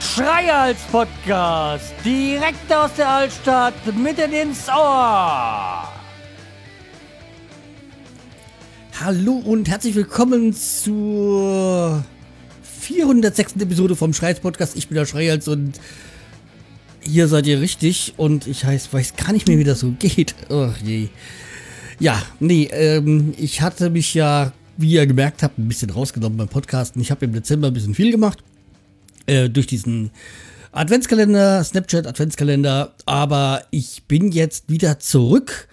Schreihals Podcast, direkt aus der Altstadt, mitten ins Ohr. Hallo und herzlich willkommen zur 406. Episode vom Schreihals Podcast. Ich bin der Schreihals und hier seid ihr richtig und ich heiß, weiß gar nicht mehr, wie das so geht. Oh je. Ja, nee, ähm, ich hatte mich ja, wie ihr gemerkt habt, ein bisschen rausgenommen beim Podcasten. Ich habe im Dezember ein bisschen viel gemacht. Äh, durch diesen Adventskalender, Snapchat Adventskalender. Aber ich bin jetzt wieder zurück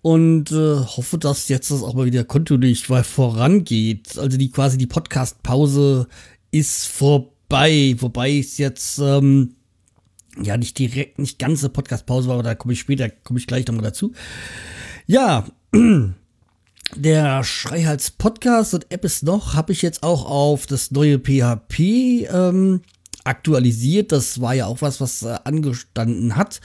und äh, hoffe, dass jetzt das auch mal wieder kontinuierlich vorangeht. Also die quasi die Podcast-Pause ist vorbei, wobei es jetzt ähm, ja nicht direkt, nicht ganze Podcast-Pause war, aber da komme ich später, komme ich gleich nochmal dazu. Ja, der Schreihals Podcast und App ist noch, habe ich jetzt auch auf das neue PHP ähm, aktualisiert. Das war ja auch was, was äh, angestanden hat,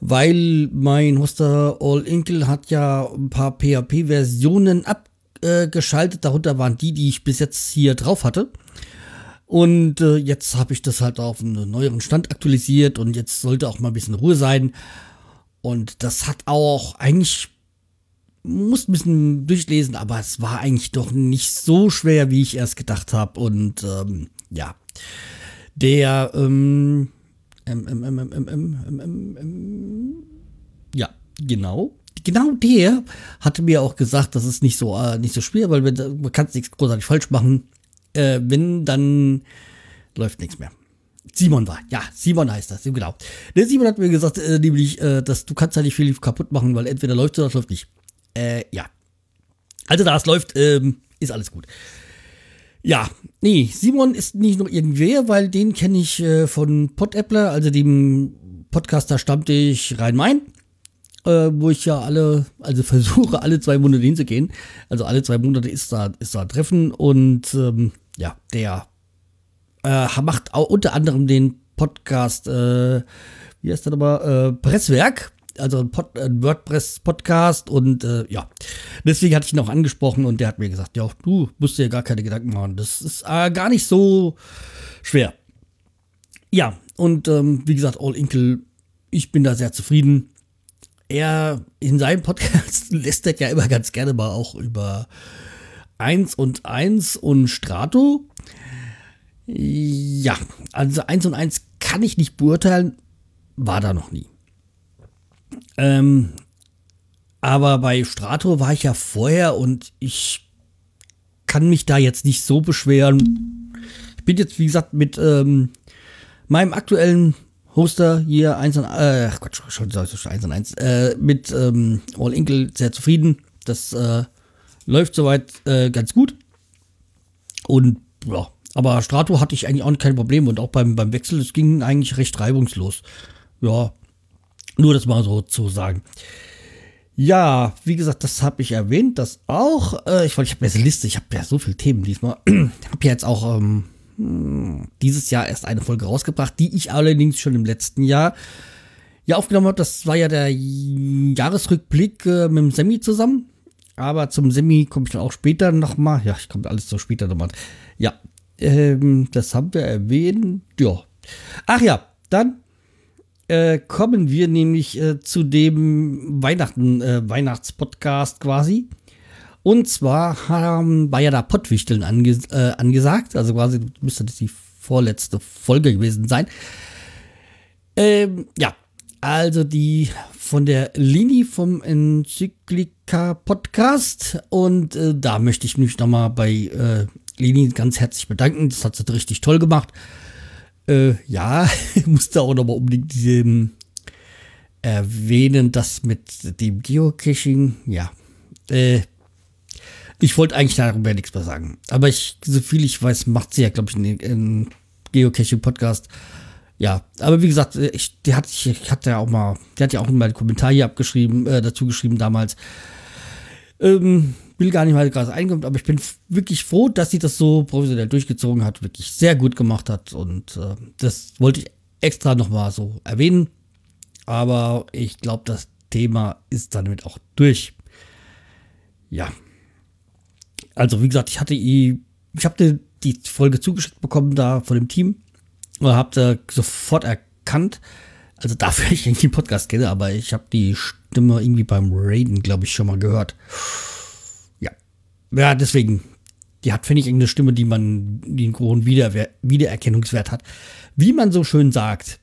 weil mein Hoster All Inkle hat ja ein paar PHP-Versionen abgeschaltet. Darunter waren die, die ich bis jetzt hier drauf hatte. Und äh, jetzt habe ich das halt auf einen neueren Stand aktualisiert und jetzt sollte auch mal ein bisschen Ruhe sein. Und das hat auch eigentlich, musste ein bisschen durchlesen, aber es war eigentlich doch nicht so schwer, wie ich erst gedacht habe. Und ähm, ja, der ähm ähm, ähm, ähm, ähm, ja, genau. Genau der hatte mir auch gesagt, das ist nicht so, äh, nicht so schwer, weil man, man kann es nichts großartig falsch machen. Äh, wenn, dann läuft nichts mehr. Simon war, ja, Simon heißt das, genau. Der Simon hat mir gesagt, äh, nämlich, äh, dass du kannst ja nicht viel kaputt machen, weil entweder läuft oder das läuft nicht. Äh, ja. Also da es läuft, ähm, ist alles gut. Ja, nee, Simon ist nicht noch irgendwer, weil den kenne ich äh, von Podappler, also dem Podcaster Stammtisch Rhein-Main äh, wo ich ja alle, also versuche alle zwei Monate hinzugehen. Also alle zwei Monate ist da, ist da Treffen und ähm, ja, der äh, macht auch unter anderem den Podcast, äh, wie heißt der nochmal, äh, Presswerk. Also ein, Pod, ein WordPress-Podcast und äh, ja, deswegen hatte ich ihn auch angesprochen und der hat mir gesagt, ja, du musst dir gar keine Gedanken machen. Das ist äh, gar nicht so schwer. Ja, und ähm, wie gesagt, All Inkle, ich bin da sehr zufrieden er in seinem Podcast lästert ja immer ganz gerne mal auch über 1 und 1 und Strato. Ja, also 1 und 1 kann ich nicht beurteilen, war da noch nie. Ähm, aber bei Strato war ich ja vorher und ich kann mich da jetzt nicht so beschweren. Ich bin jetzt, wie gesagt, mit ähm, meinem aktuellen Hoster hier 1 und, äh, Gott, schon, schon 1 und 1, äh, mit ähm, All Inkle sehr zufrieden. Das äh, läuft soweit äh, ganz gut. Und ja, aber Strato hatte ich eigentlich auch kein Problem und auch beim, beim Wechsel, es ging eigentlich recht reibungslos. Ja, nur das mal so zu sagen. Ja, wie gesagt, das habe ich erwähnt, das auch. Äh, ich wollte, ich habe jetzt eine Liste, ich habe ja so viele Themen diesmal. Ich habe ja jetzt auch ähm, dieses Jahr erst eine Folge rausgebracht, die ich allerdings schon im letzten Jahr ja aufgenommen habe. Das war ja der Jahresrückblick äh, mit dem Semi zusammen. Aber zum Semi komme ich dann auch später nochmal. Ja, ich komme alles so später nochmal. Ja, ähm, das haben wir erwähnt. Ja. Ach ja, dann äh, kommen wir nämlich äh, zu dem Weihnachten, äh, Weihnachtspodcast quasi. Und zwar haben, ja da Pottwichteln ange, äh, angesagt. Also quasi müsste das die vorletzte Folge gewesen sein. Ähm, ja, also die von der Lini vom Enzyklika Podcast. Und äh, da möchte ich mich nochmal bei äh, Lini ganz herzlich bedanken. Das hat sie richtig toll gemacht. Äh, ja, ich musste auch nochmal unbedingt ähm, erwähnen, dass mit dem Geocaching, ja, äh, ich wollte eigentlich darüber nichts mehr sagen. Aber ich, so viel ich weiß, macht sie ja, glaube ich, einen Geocaching-Podcast. Ja, aber wie gesagt, ich, die hat, ich hatte ja auch mal, die hat ja auch mal einen Kommentar hier abgeschrieben, äh, dazu geschrieben damals. Ähm, will gar nicht mal gerade einkommt, aber ich bin wirklich froh, dass sie das so professionell durchgezogen hat, wirklich sehr gut gemacht hat und äh, das wollte ich extra nochmal so erwähnen. Aber ich glaube, das Thema ist damit auch durch. ja. Also, wie gesagt, ich hatte ich habe die Folge zugeschickt bekommen da von dem Team und habe sofort erkannt, also dafür ich irgendwie den Podcast kenne, aber ich habe die Stimme irgendwie beim Raiden, glaube ich, schon mal gehört. Ja, deswegen, die hat, finde ich, eine Stimme, die man, die einen hohen Wiederer Wiedererkennungswert hat. Wie man so schön sagt.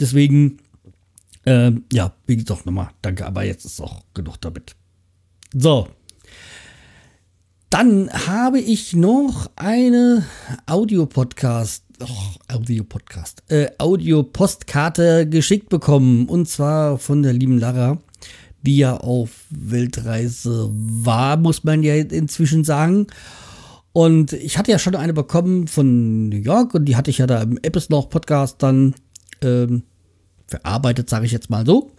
Deswegen, äh, ja, wie gesagt, nochmal, danke, aber jetzt ist auch genug damit. So. Dann habe ich noch eine Audio-Podcast oh, Audio-Podcast, äh, Audio-Postkarte geschickt bekommen. Und zwar von der lieben Lara, die ja auf Weltreise war, muss man ja inzwischen sagen. Und ich hatte ja schon eine bekommen von New York und die hatte ich ja da im Episode Podcast dann ähm, verarbeitet, sage ich jetzt mal so.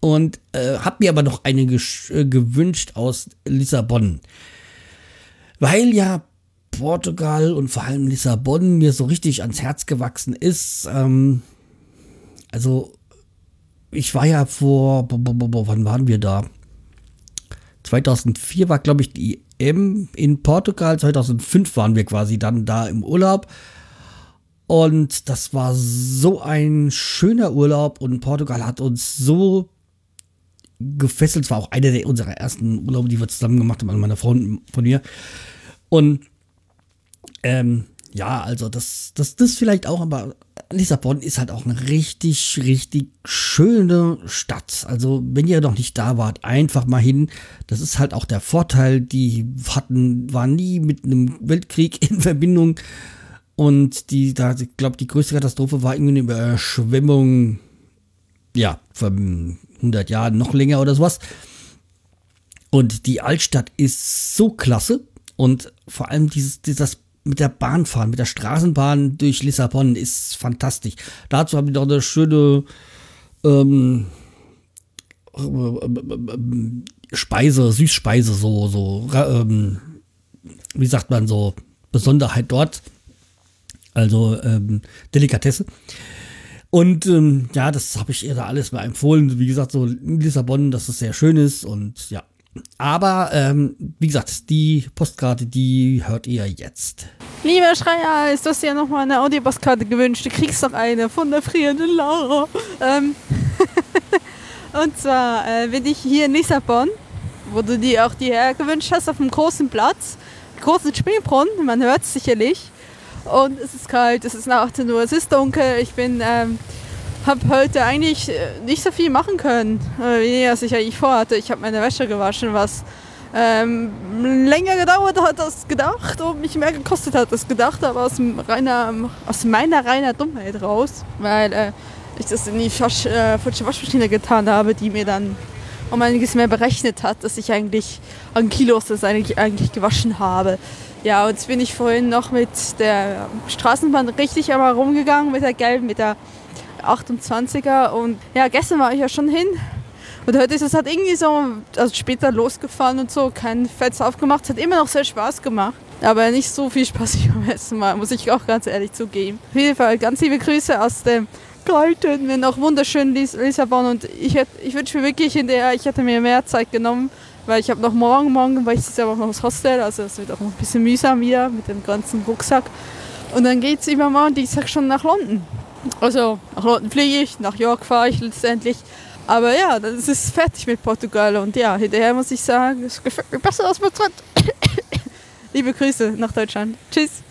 Und äh, habe mir aber noch eine äh, gewünscht aus Lissabon. Weil ja Portugal und vor allem Lissabon mir so richtig ans Herz gewachsen ist. Ähm, also, ich war ja vor, wann waren wir da? 2004 war, glaube ich, die EM in Portugal. 2005 waren wir quasi dann da im Urlaub. Und das war so ein schöner Urlaub und Portugal hat uns so gefesselt. Es war auch einer unserer ersten Urlaube, die wir zusammen gemacht haben, an meiner Freundin von mir. Und ähm, ja, also das, das, das vielleicht auch, aber Lissabon ist halt auch eine richtig, richtig schöne Stadt. Also, wenn ihr noch nicht da wart, einfach mal hin. Das ist halt auch der Vorteil. Die hatten, waren nie mit einem Weltkrieg in Verbindung. Und die, da, ich glaube, die größte Katastrophe war irgendwie eine Überschwemmung, ja, vor 100 Jahren, noch länger oder sowas. Und die Altstadt ist so klasse. Und vor allem dieses, dieses mit der Bahn fahren, mit der Straßenbahn durch Lissabon ist fantastisch. Dazu haben die doch eine schöne ähm, Speise, Süßspeise, so, so, ähm, wie sagt man so, Besonderheit dort. Also ähm, Delikatesse. Und ähm, ja, das habe ich ihr da alles mal empfohlen. Wie gesagt, so in Lissabon, dass es sehr schön ist und ja, aber ähm, wie gesagt, die Postkarte, die hört ihr jetzt. Lieber Schreier, ist das ja nochmal eine Audiopostkarte gewünscht? Du kriegst doch eine von der frierenden Laura. Ähm und zwar äh, bin ich hier in Lissabon, wo du dir auch die gewünscht hast, auf einem großen Platz, großen Spielbrunnen, man hört es sicherlich. Und es ist kalt, es ist nach 18 Uhr, es ist dunkel, ich bin ähm, habe heute eigentlich äh, nicht so viel machen können, wie als ich eigentlich vorhatte. Ich habe meine Wäsche gewaschen, was ähm, länger gedauert hat als gedacht und mich mehr gekostet hat als gedacht, aber aus, reiner, aus meiner reiner Dummheit raus, weil äh, ich das in die falsche, äh, Waschmaschine getan habe, die mir dann um einiges mehr berechnet hat, dass ich eigentlich an Kilos das eigentlich, eigentlich gewaschen habe. Ja, und jetzt bin ich vorhin noch mit der Straßenbahn richtig einmal rumgegangen, mit der gelben, mit der 28er und ja, gestern war ich ja schon hin und heute ist es halt irgendwie so, also später losgefahren und so, kein Fetz aufgemacht, hat immer noch sehr Spaß gemacht. Aber nicht so viel Spaß wie beim letzten Mal, muss ich auch ganz ehrlich zugeben. Auf jeden Fall ganz liebe Grüße aus dem kalten, mir noch wunderschönen Lissabon und ich, ich wünsche mir wirklich in der, ich hätte mir mehr Zeit genommen, weil ich habe noch morgen, morgen weil ich diese Woche noch das Hostel, also es wird auch noch ein bisschen mühsam wieder mit dem ganzen Rucksack. Und dann geht es übermorgen Dienstag schon nach London. Also nach London fliege ich, nach York fahre ich letztendlich. Aber ja, das ist fertig mit Portugal. Und ja, hinterher muss ich sagen, es gefällt mir besser als Madrid. liebe Grüße nach Deutschland. Tschüss.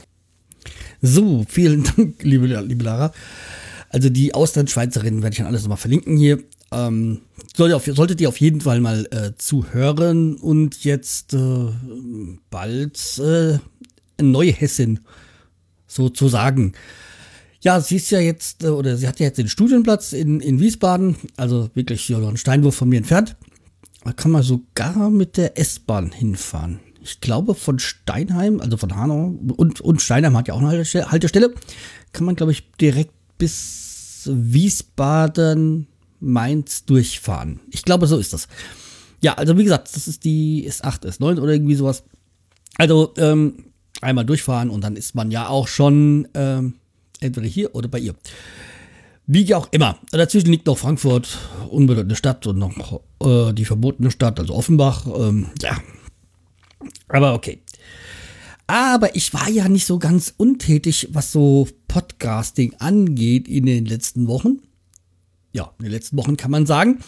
So, vielen Dank, liebe, liebe Lara. Also die Auslandsschweizerinnen werde ich dann alles nochmal verlinken hier. Ähm, sollte auf, solltet ihr auf jeden Fall mal äh, zuhören und jetzt äh, bald äh, neue Hessin sozusagen. Ja, sie ist ja jetzt, äh, oder sie hat ja jetzt den Studienplatz in, in Wiesbaden, also wirklich noch einen Steinwurf von mir entfernt. Da kann man sogar mit der S-Bahn hinfahren. Ich glaube, von Steinheim, also von Hanau, und, und Steinheim hat ja auch eine Haltestelle, kann man, glaube ich, direkt bis Wiesbaden, Mainz durchfahren. Ich glaube, so ist das. Ja, also wie gesagt, das ist die S8, S9 oder irgendwie sowas. Also ähm, einmal durchfahren und dann ist man ja auch schon ähm, entweder hier oder bei ihr. Wie auch immer. Dazwischen liegt noch Frankfurt, unbedeutende Stadt und noch äh, die verbotene Stadt, also Offenbach. Ähm, ja, Aber okay. Aber ich war ja nicht so ganz untätig, was so Podcasting angeht in den letzten Wochen. Ja, in den letzten Wochen kann man sagen.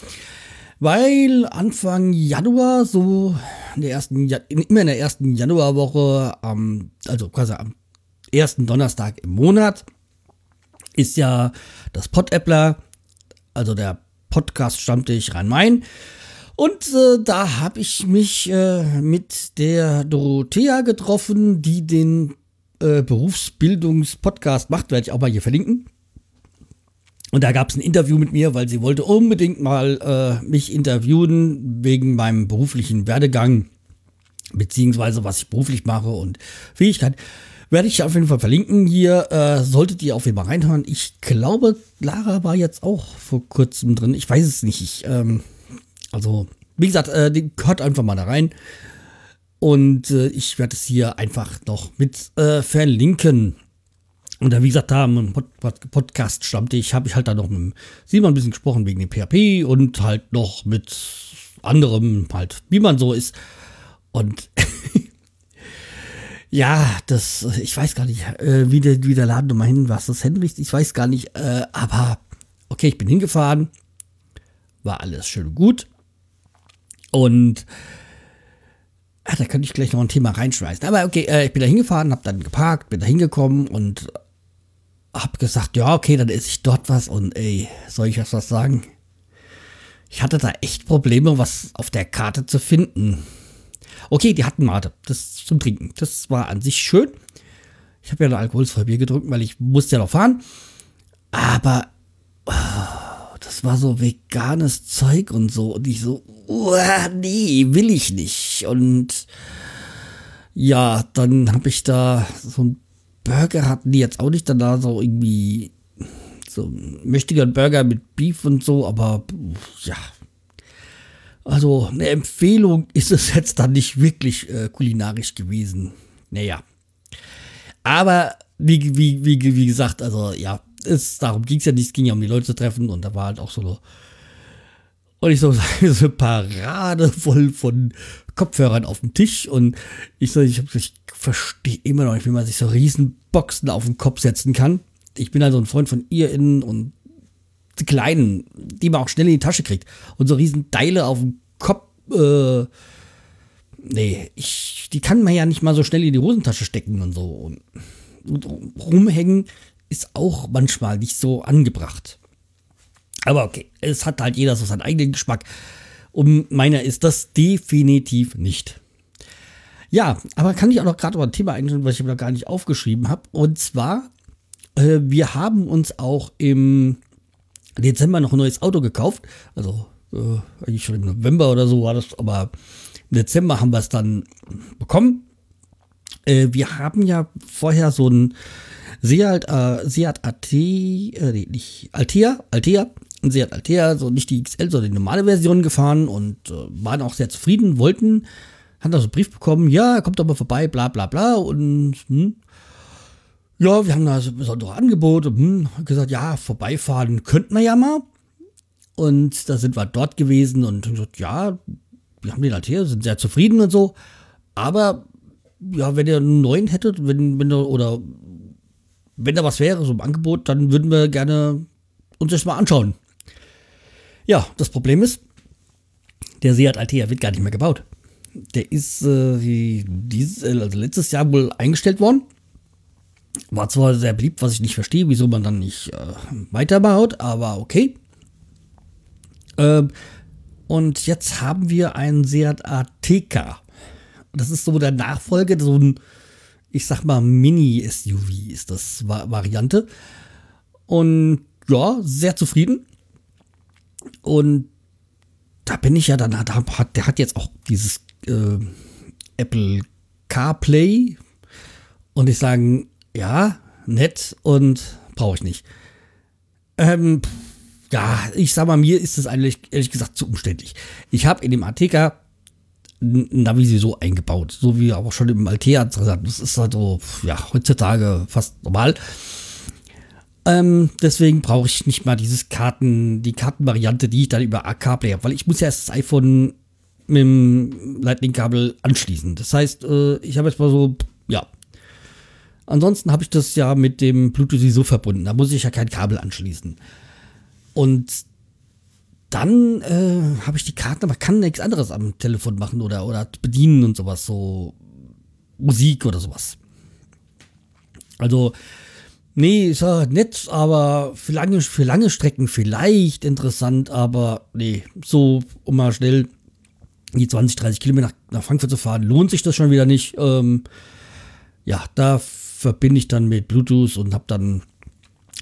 Weil Anfang Januar, so in der ersten, immer in der ersten Januarwoche, also quasi am ersten Donnerstag im Monat, ist ja das Pod-Appler, also der Podcast Stammtisch Rhein-Main. Und äh, da habe ich mich äh, mit der Dorothea getroffen, die den äh, Berufsbildungspodcast macht, werde ich auch mal hier verlinken. Und da gab es ein Interview mit mir, weil sie wollte unbedingt mal äh, mich interviewen wegen meinem beruflichen Werdegang, beziehungsweise was ich beruflich mache und Fähigkeit. Werde ich auf jeden Fall verlinken hier. Äh, solltet ihr auf jeden Fall reinhören. Ich glaube, Lara war jetzt auch vor kurzem drin. Ich weiß es nicht. Ich, ähm, also, wie gesagt, äh, hört einfach mal da rein. Und äh, ich werde es hier einfach noch mit äh, verlinken. Und da, wie gesagt, da im Podcast stammte ich, habe ich halt da noch mit Simon ein bisschen gesprochen wegen dem PHP und halt noch mit anderem, halt, wie man so ist. Und ja, das, ich weiß gar nicht, äh, wie, der, wie der Laden nochmal hin war. Das Henrichs, ich weiß gar nicht, äh, aber okay, ich bin hingefahren, war alles schön gut. Und ah, da könnte ich gleich noch ein Thema reinschmeißen. Aber okay, äh, ich bin da hingefahren, habe dann geparkt, bin da hingekommen und habe gesagt, ja, okay, dann esse ich dort was und ey, soll ich euch was sagen? Ich hatte da echt Probleme, was auf der Karte zu finden. Okay, die hatten Mate, das zum Trinken. Das war an sich schön. Ich habe ja ein alkoholfreies Bier gedrückt, weil ich musste ja noch fahren. Aber oh, das war so veganes Zeug und so. Und ich so, oh, nee, will ich nicht. Und ja, dann habe ich da so ein Burger hatten die jetzt auch nicht danach so irgendwie so mächtiger Burger mit Beef und so, aber ja. Also eine Empfehlung ist es jetzt dann nicht wirklich äh, kulinarisch gewesen. Naja. Aber wie, wie, wie, wie gesagt, also ja, es, darum ging es ja nicht, es ging ja um die Leute zu treffen und da war halt auch so und ich so, so eine Parade voll von Kopfhörern auf dem Tisch und ich so, ich, ich verstehe immer noch nicht, wie man sich so riesen Boxen auf den Kopf setzen kann. Ich bin also ein Freund von ihr innen und die kleinen, die man auch schnell in die Tasche kriegt. Und so riesen Teile auf dem Kopf, äh, nee, ich, die kann man ja nicht mal so schnell in die Hosentasche stecken und so. Und, und rumhängen ist auch manchmal nicht so angebracht. Aber okay, es hat halt jeder so seinen eigenen Geschmack. Und meiner ist das definitiv nicht. Ja, aber kann ich auch noch gerade über ein Thema einstellen, was ich mir gar nicht aufgeschrieben habe. Und zwar, äh, wir haben uns auch im Dezember noch ein neues Auto gekauft. Also äh, eigentlich schon im November oder so war das, aber im Dezember haben wir es dann bekommen. Äh, wir haben ja vorher so ein Seat, äh, Seat AT, äh, nicht, Altea, Altea ein Seat Altea, so nicht die XL, sondern die normale Version gefahren und äh, waren auch sehr zufrieden, wollten, haben da so einen Brief bekommen, ja, kommt aber vorbei, bla bla bla und hm, ja, wir haben da so ein besonderes Angebot und hm, gesagt, ja, vorbeifahren könnten wir ja mal. Und da sind wir dort gewesen und gesagt, ja, wir haben den Altea, sind sehr zufrieden und so, aber ja, wenn ihr einen neuen hättet, wenn, wenn ihr, oder wenn da was wäre, so im Angebot, dann würden wir gerne uns das mal anschauen. Ja, das Problem ist, der Seat Altea wird gar nicht mehr gebaut. Der ist äh, dieses, also letztes Jahr wohl eingestellt worden. War zwar sehr beliebt, was ich nicht verstehe, wieso man dann nicht äh, weiterbaut, aber okay. Ähm, und jetzt haben wir einen Seat Ateca. Das ist so der Nachfolger, so ein, ich sag mal, Mini-SUV ist das Variante. Und ja, sehr zufrieden. Und da bin ich ja dann, da hat, der hat jetzt auch dieses äh, Apple CarPlay. Und ich sage, ja, nett und brauche ich nicht. Ähm, ja, ich sag mal, mir ist das eigentlich ehrlich gesagt zu umständlich. Ich habe in dem ATK Navi so eingebaut, so wie auch schon im Altea. Das ist halt so, ja, heutzutage fast normal. Ähm, deswegen brauche ich nicht mal dieses Karten, die Kartenvariante, die ich dann über AK-Play habe, weil ich muss ja erst das iPhone mit dem Lightning-Kabel anschließen. Das heißt, äh, ich habe jetzt mal so, ja. Ansonsten habe ich das ja mit dem Bluetooth so verbunden. Da muss ich ja kein Kabel anschließen. Und dann äh, habe ich die Karten, aber kann nichts anderes am Telefon machen oder, oder bedienen und sowas, so Musik oder sowas. Also, nee, ist ja nett, aber für lange, für lange Strecken vielleicht interessant, aber nee, so, um mal schnell die 20, 30 Kilometer nach, nach Frankfurt zu fahren, lohnt sich das schon wieder nicht. Ähm, ja, da verbinde ich dann mit Bluetooth und habe dann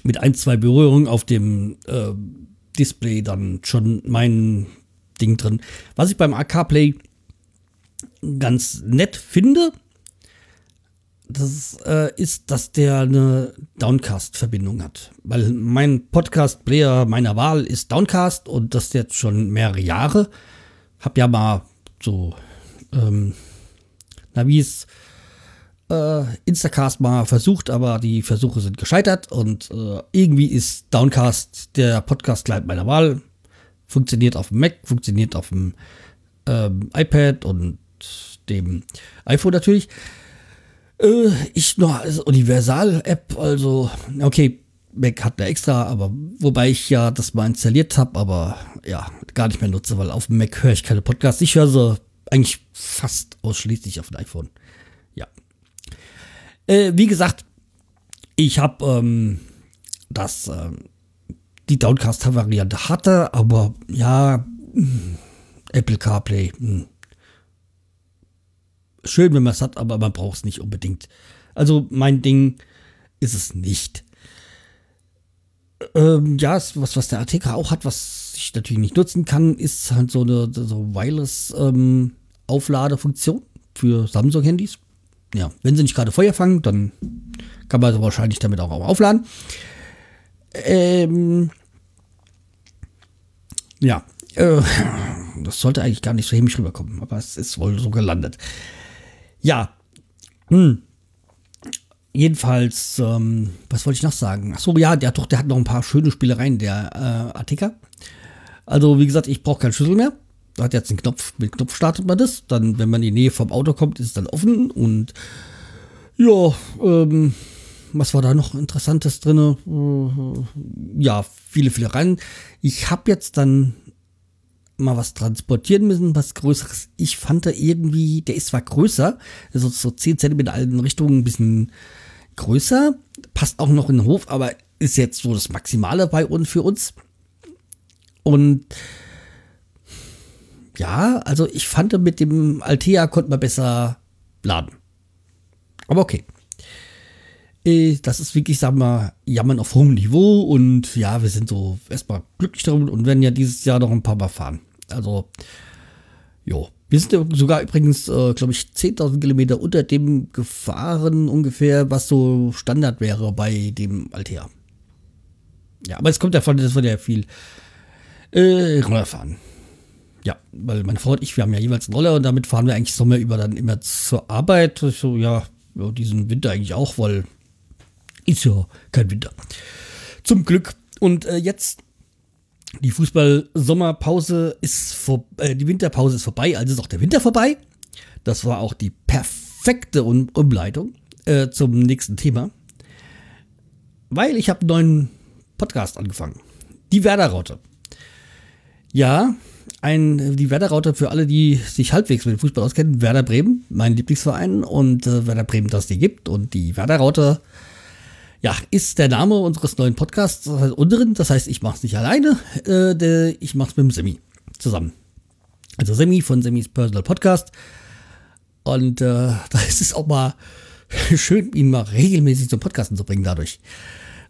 mit ein, zwei Berührungen auf dem äh, Display dann schon mein Ding drin. Was ich beim AK Play ganz nett finde, das äh, ist, dass der eine Downcast-Verbindung hat. Weil mein Podcast-Player meiner Wahl ist Downcast und das jetzt schon mehrere Jahre. Hab ja mal so, ähm, na wie es äh, Instacast mal versucht, aber die Versuche sind gescheitert und äh, irgendwie ist Downcast der Podcast-Client meiner Wahl. Funktioniert auf dem Mac, funktioniert auf dem ähm, iPad und dem iPhone natürlich. Äh, ich noch als Universal-App, also, okay, Mac hat eine extra, aber wobei ich ja das mal installiert habe, aber ja, gar nicht mehr nutze, weil auf dem Mac höre ich keine Podcasts. Ich höre sie eigentlich fast ausschließlich auf dem iPhone. Äh, wie gesagt, ich habe ähm, das äh, die Downcast-Variante hatte, aber ja, mh, hm, Apple CarPlay, mh. Hm. schön, wenn man es hat, aber man braucht es nicht unbedingt. Also mein Ding ist es nicht. Ähm, ja, was, was der ATK auch hat, was ich natürlich nicht nutzen kann, ist halt so eine so Wireless-Aufladefunktion ähm, für Samsung-Handys. Ja, wenn sie nicht gerade Feuer fangen, dann kann man sie wahrscheinlich damit auch aufladen. Ähm, ja, äh, das sollte eigentlich gar nicht so hämisch rüberkommen, aber es ist wohl so gelandet. Ja, hm. Jedenfalls, ähm, was wollte ich noch sagen? Achso, ja, der, doch, der hat noch ein paar schöne Spielereien, der äh, Artikel. Also, wie gesagt, ich brauche keinen Schlüssel mehr. Da hat jetzt einen Knopf, mit Knopf startet man das. Dann, wenn man in die Nähe vom Auto kommt, ist es dann offen. Und ja, ähm, was war da noch Interessantes drin? Ja, viele, viele rein. Ich habe jetzt dann mal was transportieren müssen, was Größeres. Ich fand da irgendwie, der ist zwar größer, also so 10 cm in allen Richtungen ein bisschen größer, passt auch noch in den Hof, aber ist jetzt so das Maximale bei uns für uns. Und ja, also ich fand mit dem Altea konnte man besser laden. Aber okay. Äh, das ist wirklich, sagen wir, Jammern auf hohem Niveau und ja, wir sind so erstmal glücklich darum und werden ja dieses Jahr noch ein paar Mal fahren. Also, jo. Wir sind sogar übrigens, äh, glaube ich, 10.000 Kilometer unter dem gefahren ungefähr, was so Standard wäre bei dem Altea. Ja, aber es kommt davon, dass wir ja viel äh, Roller fahren. Ja, weil meine Frau und ich, wir haben ja jeweils einen Roller und damit fahren wir eigentlich Sommer über dann immer zur Arbeit. So, ja, ja, diesen Winter eigentlich auch, weil ist ja kein Winter. Zum Glück. Und äh, jetzt die Fußball-Sommerpause ist vor, äh, die Winterpause ist vorbei, also ist auch der Winter vorbei. Das war auch die perfekte um Umleitung äh, zum nächsten Thema. Weil ich habe einen neuen Podcast angefangen. Die Werder-Raute. Ja, ein, die Werder-Raute für alle, die sich halbwegs mit dem Fußball auskennen. Werder Bremen, mein Lieblingsverein und äh, Werder Bremen, das die gibt. Und die Werder-Raute ja, ist der Name unseres neuen Podcasts das heißt, unteren. Das heißt, ich mache es nicht alleine, äh, der, ich mache es mit dem Semi zusammen. Also Semi von Semis Personal Podcast. Und äh, da ist es auch mal schön, ihn mal regelmäßig zum Podcasten zu bringen dadurch.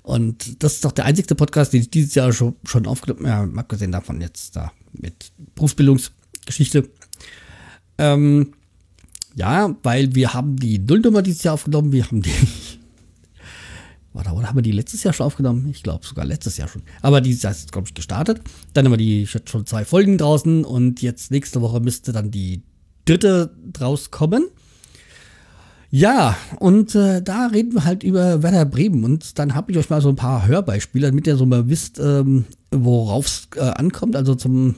Und das ist doch der einzige Podcast, den ich dieses Jahr schon, schon aufgenommen habe, ja, abgesehen davon jetzt da mit Berufsbildungsgeschichte. Ähm, ja, weil wir haben die Nullnummer dieses Jahr aufgenommen, wir haben die oder, oder haben wir die letztes Jahr schon aufgenommen? Ich glaube sogar letztes Jahr schon. Aber dieses Jahr ist, glaube ich, gestartet. Dann haben wir die schon zwei Folgen draußen und jetzt nächste Woche müsste dann die dritte draus kommen. Ja, und äh, da reden wir halt über Werder Bremen und dann habe ich euch mal so ein paar Hörbeispiele, damit ihr so mal wisst, ähm, worauf es äh, ankommt. Also zum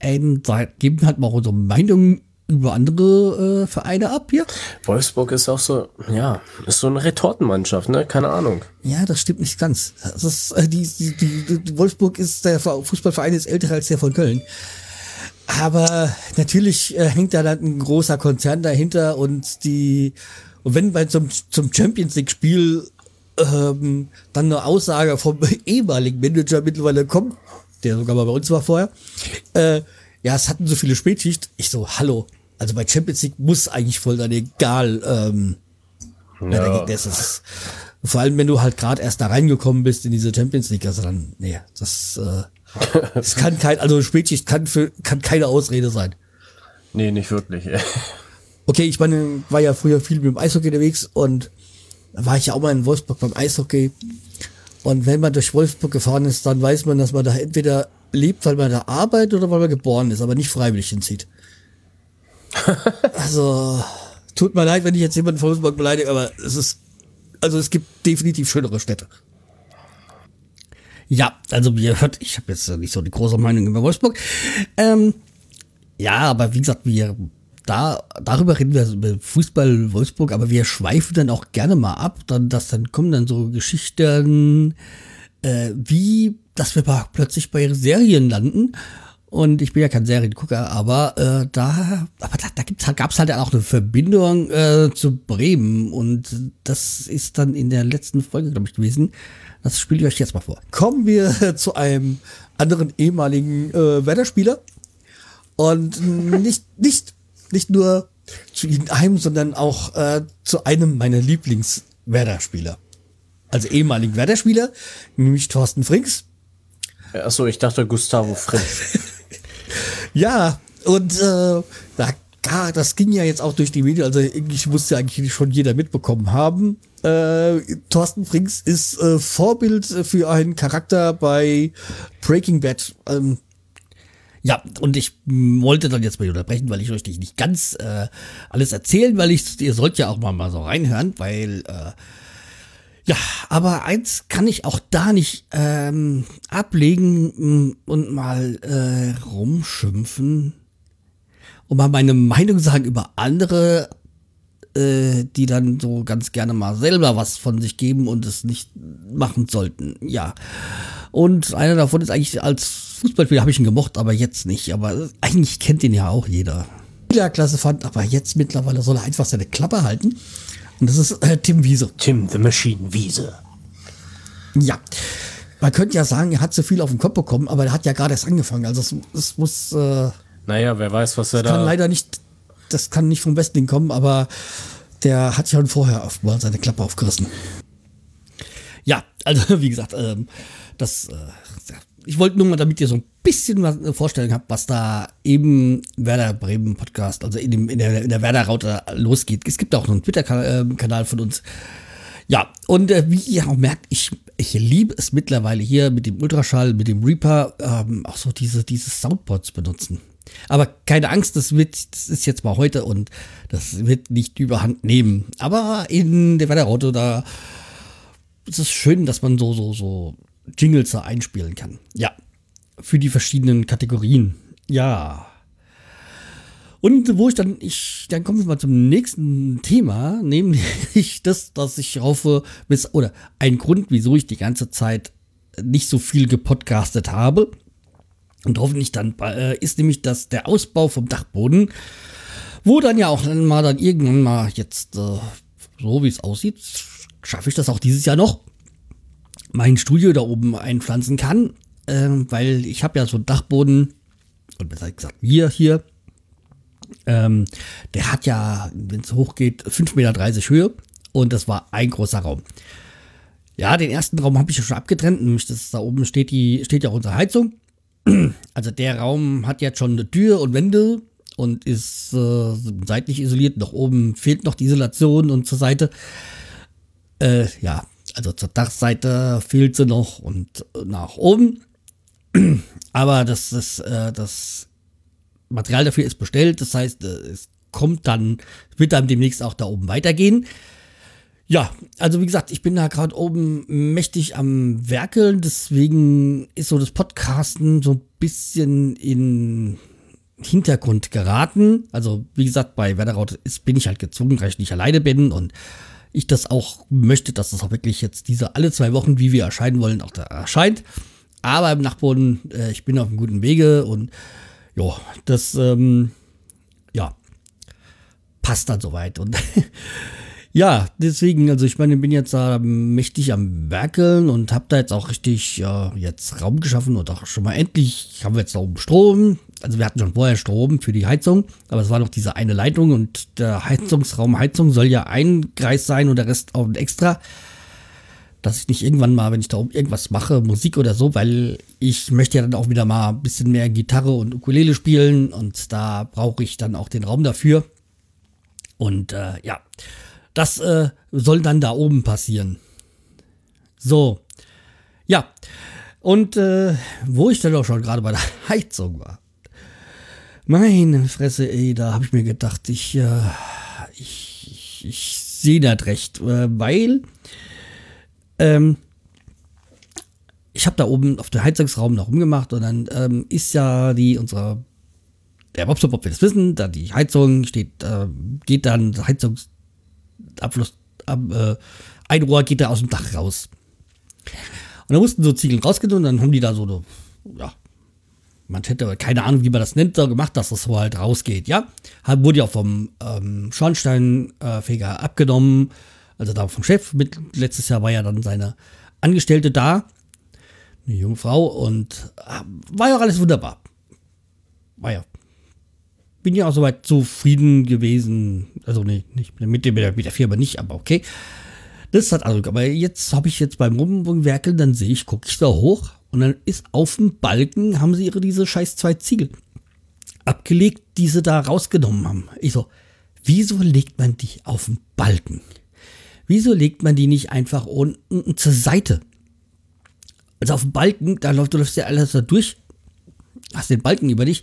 Verein, geben halt mal unsere Meinung über andere äh, Vereine ab hier. Wolfsburg ist auch so, ja, ist so eine Retortenmannschaft, ne? Keine Ahnung. Ja, das stimmt nicht ganz. Das ist, äh, die, die, die, die Wolfsburg ist, der Fußballverein ist älter als der von Köln. Aber natürlich äh, hängt da dann ein großer Konzern dahinter und die, und wenn bei zum, zum Champions League Spiel ähm, dann eine Aussage vom ehemaligen Manager mittlerweile kommt, der sogar mal bei uns war vorher, äh, ja, es hatten so viele Spätschicht. Ich so, hallo. Also bei Champions League muss eigentlich voll dann egal, ähm, ja. wer der Gegner ist. Vor allem, wenn du halt gerade erst da reingekommen bist in diese Champions League, also dann, nee, das, äh, das kann kein, also Spätschicht kann für, kann keine Ausrede sein. Nee, nicht wirklich. okay, ich meine, war ja früher viel mit dem Eishockey unterwegs und da war ich ja auch mal in Wolfsburg beim Eishockey. Und wenn man durch Wolfsburg gefahren ist, dann weiß man, dass man da entweder lebt, weil man da arbeitet oder weil man geboren ist, aber nicht freiwillig hinzieht. also, tut mir leid, wenn ich jetzt jemanden von Wolfsburg beleidige, aber es ist, also es gibt definitiv schönere Städte. Ja, also ihr hört, ich habe jetzt nicht so die große Meinung über Wolfsburg. Ähm, ja, aber wie gesagt, wir da darüber reden wir über Fußball Wolfsburg, aber wir schweifen dann auch gerne mal ab, dann dass dann kommen dann so Geschichten äh, wie dass wir plötzlich bei Serien landen. Und ich bin ja kein Seriengucker, aber äh, da, aber da, da gibt's halt, gab's halt auch eine Verbindung äh, zu Bremen und das ist dann in der letzten Folge, glaube ich, gewesen. Das spiele ich euch jetzt mal vor. Kommen wir zu einem anderen ehemaligen äh, Wetterspieler und nicht nicht nicht nur zu ihnen einem, sondern auch äh, zu einem meiner Lieblings-Werder-Spieler. Also ehemaligen Werder-Spieler, nämlich Thorsten Frings. Achso, ich dachte Gustavo Fritz. ja, und äh, da, das ging ja jetzt auch durch die Medien, also ich musste eigentlich schon jeder mitbekommen haben. Äh, Thorsten Frings ist äh, Vorbild für einen Charakter bei Breaking Bad. Ähm, ja, und ich wollte dann jetzt mal unterbrechen, weil ich euch nicht ganz äh, alles erzählen, weil ich, ihr sollt ja auch mal, mal so reinhören, weil äh, ja, aber eins kann ich auch da nicht ähm, ablegen mm, und mal äh, rumschimpfen und mal meine Meinung sagen über andere, äh, die dann so ganz gerne mal selber was von sich geben und es nicht machen sollten. Ja. Und einer davon ist eigentlich als Fußballspieler habe ich ihn gemocht, aber jetzt nicht. Aber eigentlich kennt ihn ja auch jeder. Klasse fand, aber jetzt mittlerweile soll er einfach seine Klappe halten. Und das ist äh, Tim Wiese. Tim the Machine Wiese. Ja. Man könnte ja sagen, er hat zu viel auf den Kopf bekommen, aber er hat ja gerade erst angefangen. Also es, es muss. Äh, naja, wer weiß, was er da. Kann leider nicht. Das kann nicht vom Wrestling kommen, aber der hat schon vorher mal seine Klappe aufgerissen. Ja, also wie gesagt, ähm, das. Äh, ich wollte nur mal, damit ihr so ein bisschen was eine Vorstellung habt, was da eben Werder Bremen Podcast, also in, dem, in der, in der Werder Raute losgeht. Es gibt auch noch einen Twitter-Kanal von uns. Ja, und äh, wie ihr auch merkt, ich, ich liebe es mittlerweile hier mit dem Ultraschall, mit dem Reaper, ähm, auch so diese, diese Soundboards benutzen. Aber keine Angst, das wird, das ist jetzt mal heute und das wird nicht überhand nehmen. Aber in der Wetterauto, da ist es schön, dass man so, so, so Jingles da einspielen kann. Ja, für die verschiedenen Kategorien. Ja. Und wo ich dann, ich, dann kommen wir mal zum nächsten Thema, nämlich das, dass ich hoffe, bis, oder ein Grund, wieso ich die ganze Zeit nicht so viel gepodcastet habe. Und hoffentlich dann, äh, ist nämlich, dass der Ausbau vom Dachboden, wo dann ja auch mal dann irgendwann mal jetzt, äh, so wie es aussieht, schaffe ich das auch dieses Jahr noch, mein Studio da oben einpflanzen kann ähm, weil ich habe ja so einen Dachboden, und besser gesagt wir hier, ähm, der hat ja, wenn es hochgeht, 5,30 Meter Höhe und das war ein großer Raum. Ja, den ersten Raum habe ich ja schon abgetrennt, nämlich das da oben steht, die, steht ja unsere Heizung. Also der Raum hat jetzt schon eine Tür und Wände und ist äh, seitlich isoliert. Nach oben fehlt noch die Isolation und zur Seite. Äh, ja, also zur Dachseite fehlt sie noch und nach oben. Aber das, das, äh, das Material dafür ist bestellt. Das heißt, äh, es kommt dann, wird dann demnächst auch da oben weitergehen. Ja, also wie gesagt, ich bin da gerade oben mächtig am Werkeln, deswegen ist so das Podcasten so ein bisschen in, Hintergrund geraten. Also, wie gesagt, bei Werderaut ist, bin ich halt gezwungen, weil ich nicht alleine bin und ich das auch möchte, dass das auch wirklich jetzt diese alle zwei Wochen, wie wir erscheinen wollen, auch da erscheint. Aber im Nachboden, äh, ich bin auf einem guten Wege und ja, das, ähm, ja, passt dann soweit. Und ja, deswegen, also ich meine, ich bin jetzt da mächtig am Werkeln und habe da jetzt auch richtig äh, jetzt Raum geschaffen und auch schon mal endlich haben wir jetzt da oben Strom. Also wir hatten schon vorher Strom für die Heizung, aber es war noch diese eine Leitung und der Heizungsraum Heizung soll ja ein Kreis sein und der Rest auch ein extra. Dass ich nicht irgendwann mal, wenn ich da oben irgendwas mache, Musik oder so, weil ich möchte ja dann auch wieder mal ein bisschen mehr Gitarre und Ukulele spielen und da brauche ich dann auch den Raum dafür. Und äh, ja, das äh, soll dann da oben passieren. So, ja. Und äh, wo ich dann auch schon gerade bei der Heizung war. Meine Fresse, ey, da habe ich mir gedacht, ich, äh, ich, ich, ich sehe das recht, äh, weil ähm, ich habe da oben auf dem Heizungsraum noch rumgemacht und dann ähm, ist ja die unsere der Bobstop, ob wir das wissen, da die Heizung steht, äh, geht dann Heizungsabfluss, ab, äh, ein Rohr geht da aus dem Dach raus. Und da mussten so Ziegeln rausgehen und dann haben die da so, ja, man hätte keine Ahnung, wie man das nennt, so gemacht, dass das so halt rausgeht, ja. Wurde ja vom ähm, Schornsteinfeger abgenommen, also da vom Chef. Mit, letztes Jahr war ja dann seine Angestellte da, eine junge Frau und äh, war ja auch alles wunderbar. War ja bin ja auch soweit zufrieden gewesen. Also nee, nicht mit, dem, mit der Firma nicht, aber okay. Das hat also, aber jetzt habe ich jetzt beim Rumwerkeln, dann sehe ich, gucke ich da hoch und dann ist auf dem Balken, haben sie ihre diese scheiß zwei Ziegel abgelegt, die sie da rausgenommen haben. Ich so, wieso legt man die auf den Balken? Wieso legt man die nicht einfach unten zur Seite? Also auf dem Balken, da läuft, du läufst ja alles da durch, hast den Balken über dich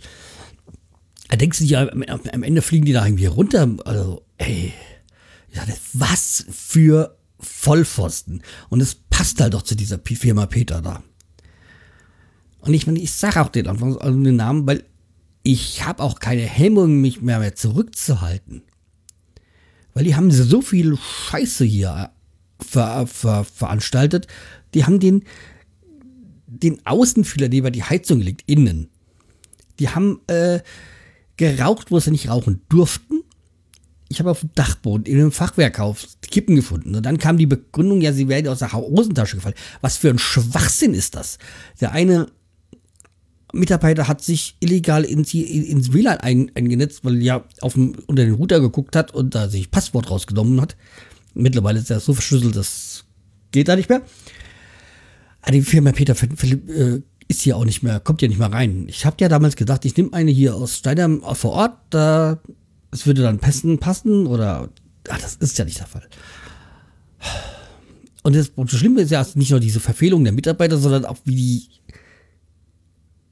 da denkst du ja, am Ende fliegen die da irgendwie runter. Also, ey, was für Vollpfosten. Und es passt halt doch zu dieser Firma Peter da. Und ich meine, ich sage auch den Anfang, also den Namen, weil ich habe auch keine Hemmung, mich mehr, mehr zurückzuhalten. Weil die haben so viel Scheiße hier ver, ver, veranstaltet. Die haben den, den Außenfühler, der über die Heizung liegt, innen. Die haben äh, geraucht, wo sie nicht rauchen durften. Ich habe auf dem Dachboden in einem Fachwerkhaus Kippen gefunden. Und dann kam die Begründung, ja, sie werden aus der Hosentasche gefallen. Was für ein Schwachsinn ist das? Der eine Mitarbeiter hat sich illegal ins, ins WLAN ein, eingenetzt, weil er auf dem, unter den Router geguckt hat und da sich Passwort rausgenommen hat. Mittlerweile ist er so verschlüsselt, das geht da nicht mehr. Aber die Firma Peter Philipp, äh, ist hier auch nicht mehr, kommt hier nicht mehr rein. Ich habe ja damals gedacht, ich nehme eine hier aus Steiner vor Ort, da es würde dann passen, passen oder ach, das ist ja nicht der Fall. Und das, und das Schlimme ist ja nicht nur diese Verfehlung der Mitarbeiter, sondern auch wie die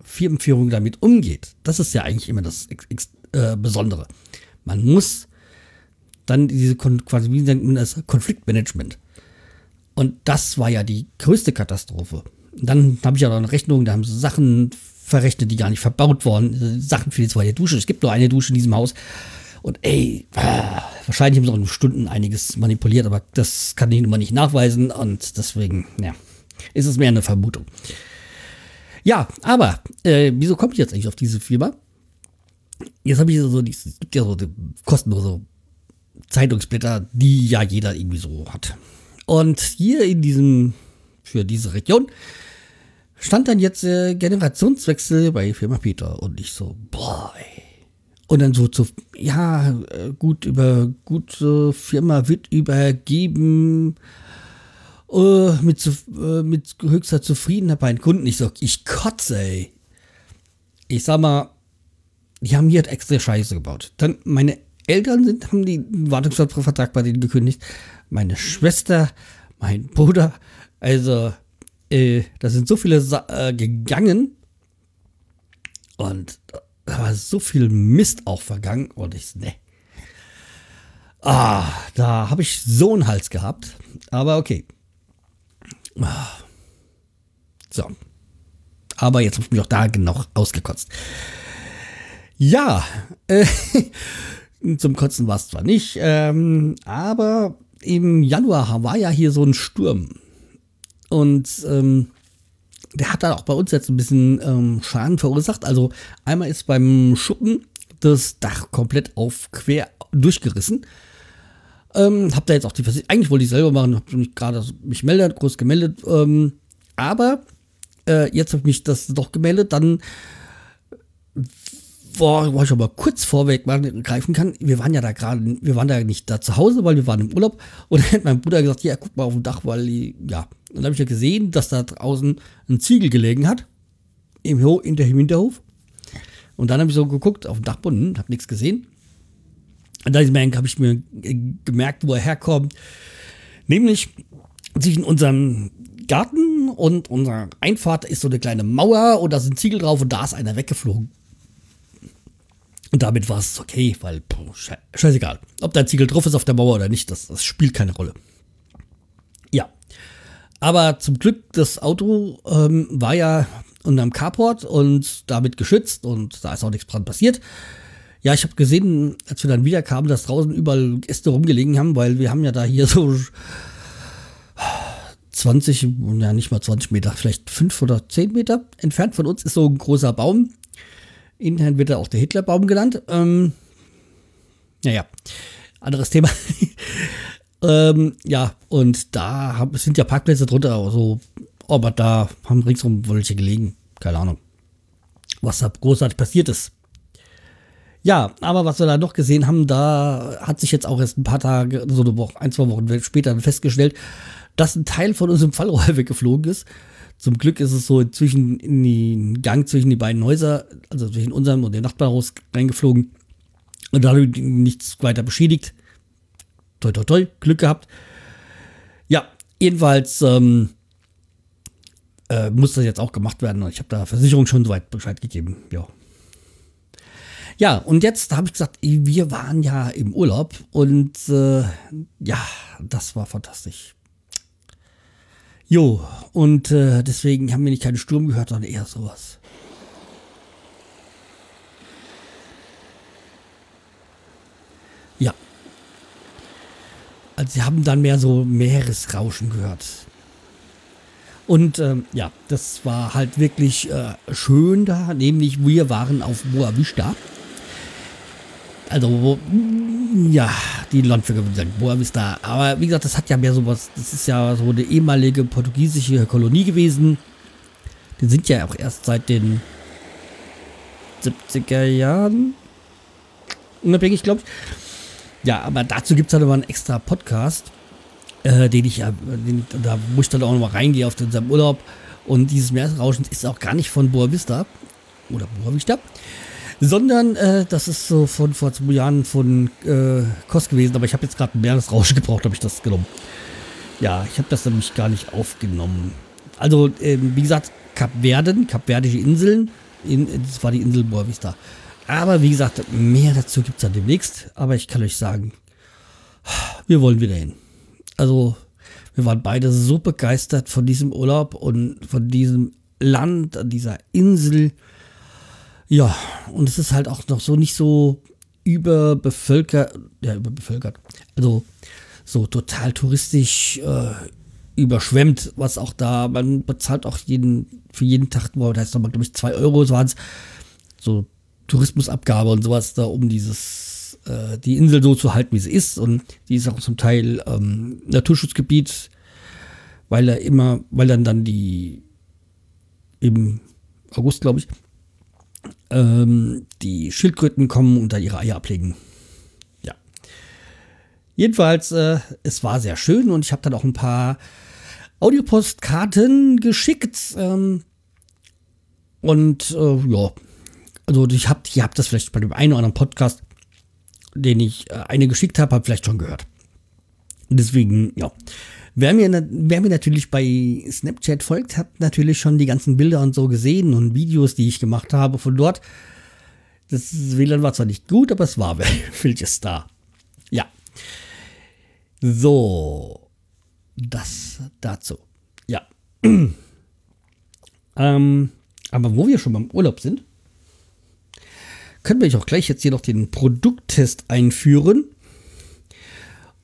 Firmenführung damit umgeht. Das ist ja eigentlich immer das äh, Besondere. Man muss dann diese quasi wie nennt man das Konfliktmanagement. Und das war ja die größte Katastrophe. Dann habe ich ja noch eine Rechnung, da haben sie Sachen verrechnet, die gar nicht verbaut worden. Sachen für die zweite Dusche. Es gibt nur eine Dusche in diesem Haus. Und ey, äh, wahrscheinlich haben sie auch in Stunden einiges manipuliert, aber das kann ich nun mal nicht nachweisen und deswegen, ja, ist es mehr eine Vermutung. Ja, aber äh, wieso komme ich jetzt eigentlich auf diese Firma? Jetzt habe ich so, es gibt so kostenlose Zeitungsblätter, die ja jeder irgendwie so hat. Und hier in diesem, für diese Region, stand dann jetzt äh, Generationswechsel bei Firma Peter und ich so, boah. Und dann so zu, ja, äh, gut über, gut, äh, Firma wird übergeben, äh, mit, äh, mit höchster Zufriedenheit bei den Kunden. Ich so, ich kotze, ey. Ich sag mal, die haben hier extra Scheiße gebaut. Dann meine Eltern sind, haben den Wartungsvertrag bei denen gekündigt. Meine Schwester, mein Bruder, also äh, da sind so viele Sa äh, gegangen und da war so viel Mist auch vergangen und ich, ne. Ah, da habe ich so einen Hals gehabt. Aber okay. Ah. So. Aber jetzt habe ich mich auch da genau ausgekotzt. Ja, äh, zum Kotzen war es zwar nicht, ähm, aber im Januar war ja hier so ein Sturm. Und ähm, der hat dann auch bei uns jetzt ein bisschen ähm, Schaden verursacht. Also einmal ist beim Schuppen das Dach komplett auf quer durchgerissen. Ähm, hab da jetzt auch die Versicherung, eigentlich wollte ich selber machen, hab mich gerade mich meldet, groß gemeldet. Ähm, aber äh, jetzt habe ich mich das doch gemeldet, dann boah, wo ich aber kurz vorweg mal greifen kann. Wir waren ja da gerade, wir waren da nicht da zu Hause, weil wir waren im Urlaub. Und dann hat mein Bruder gesagt, ja, guck mal auf dem Dach, weil die, ja. Und dann habe ich ja gesehen, dass da draußen ein Ziegel gelegen hat. Im, Hinterhof. Und dann habe ich so geguckt auf dem Dachboden, habe nichts gesehen. Und da habe ich mir gemerkt, wo er herkommt. Nämlich zwischen unserem Garten und unserer Einfahrt ist so eine kleine Mauer und da sind Ziegel drauf und da ist einer weggeflogen. Und damit war es okay, weil boah, sche scheißegal. Ob da ein Ziegel drauf ist auf der Mauer oder nicht, das, das spielt keine Rolle. Ja. Aber zum Glück, das Auto ähm, war ja unterm Carport und damit geschützt und da ist auch nichts dran passiert. Ja, ich habe gesehen, als wir dann wieder kamen, dass draußen überall Äste rumgelegen haben, weil wir haben ja da hier so 20, ja nicht mal 20 Meter, vielleicht 5 oder 10 Meter entfernt von uns ist so ein großer Baum. Intern wird er auch der Hitlerbaum genannt. Ähm, naja, anderes Thema. ähm, ja, und da hab, sind ja Parkplätze drunter, also, aber da haben ringsum welche gelegen. Keine Ahnung, was da großartig passiert ist. Ja, aber was wir da noch gesehen haben, da hat sich jetzt auch erst ein paar Tage, so eine Woche, ein, zwei Wochen später festgestellt, dass ein Teil von unserem Fallrohr weggeflogen ist. Zum Glück ist es so zwischen in den Gang zwischen die beiden Häuser, also zwischen unserem und dem Nachbarhaus reingeflogen und dadurch nichts weiter beschädigt. Toi, toi, toi, Glück gehabt. Ja, jedenfalls ähm, äh, muss das jetzt auch gemacht werden. Ich habe da Versicherung schon soweit Bescheid gegeben. Ja. Ja, und jetzt habe ich gesagt, wir waren ja im Urlaub und äh, ja, das war fantastisch. Jo, und äh, deswegen haben wir nicht keinen Sturm gehört, sondern eher sowas. Ja. Also sie haben dann mehr so Meeresrauschen gehört. Und ähm, ja, das war halt wirklich äh, schön da, nämlich wir waren auf Boa Vista. Also, ja, die Landwirte sagen, Boa Vista. Aber wie gesagt, das hat ja mehr sowas, das ist ja so eine ehemalige portugiesische Kolonie gewesen. Die sind ja auch erst seit den 70er Jahren unabhängig, glaube ich. Ja, aber dazu gibt es halt immer einen extra Podcast, äh, den ich ja, den, da muss ich dann auch nochmal reingehen auf unserem Urlaub. Und dieses Meeresrauschen ist auch gar nicht von Boa Vista oder Boa Vista, sondern äh, das ist so von vor zwei Jahren von äh, Kost gewesen, aber ich habe jetzt gerade ein Meeresrauschen gebraucht, habe ich das genommen. Ja, ich habe das nämlich gar nicht aufgenommen. Also, äh, wie gesagt, Kapverden, Kapverdische Inseln, in, das war die Insel Boa Vista. Aber wie gesagt, mehr dazu gibt es dann demnächst. Aber ich kann euch sagen, wir wollen wieder hin. Also, wir waren beide so begeistert von diesem Urlaub und von diesem Land, dieser Insel. Ja, und es ist halt auch noch so nicht so überbevölkert, ja, überbevölkert. Also so total touristisch äh, überschwemmt, was auch da, man bezahlt auch jeden, für jeden Tag, boah, da ist nochmal, glaube ich, zwei Euro, so es, so Tourismusabgabe und sowas da, um dieses, äh, die Insel so zu halten, wie sie ist. Und die ist auch zum Teil ähm, Naturschutzgebiet, weil er immer, weil dann dann die im August, glaube ich, ähm, die Schildkröten kommen und da ihre Eier ablegen. Ja. Jedenfalls, äh, es war sehr schön und ich habe dann auch ein paar Audiopostkarten geschickt. Ähm, und äh, ja, also ich habe ich hab das vielleicht bei dem einen oder anderen Podcast, den ich äh, eine geschickt habe, habe vielleicht schon gehört. Deswegen, ja. Wer mir, wer mir natürlich bei Snapchat folgt, hat natürlich schon die ganzen Bilder und so gesehen und Videos, die ich gemacht habe von dort. Das WLAN war zwar nicht gut, aber es war welches da. Ja. So. Das dazu. Ja. ähm, aber wo wir schon beim Urlaub sind, können wir auch gleich jetzt hier noch den Produkttest einführen.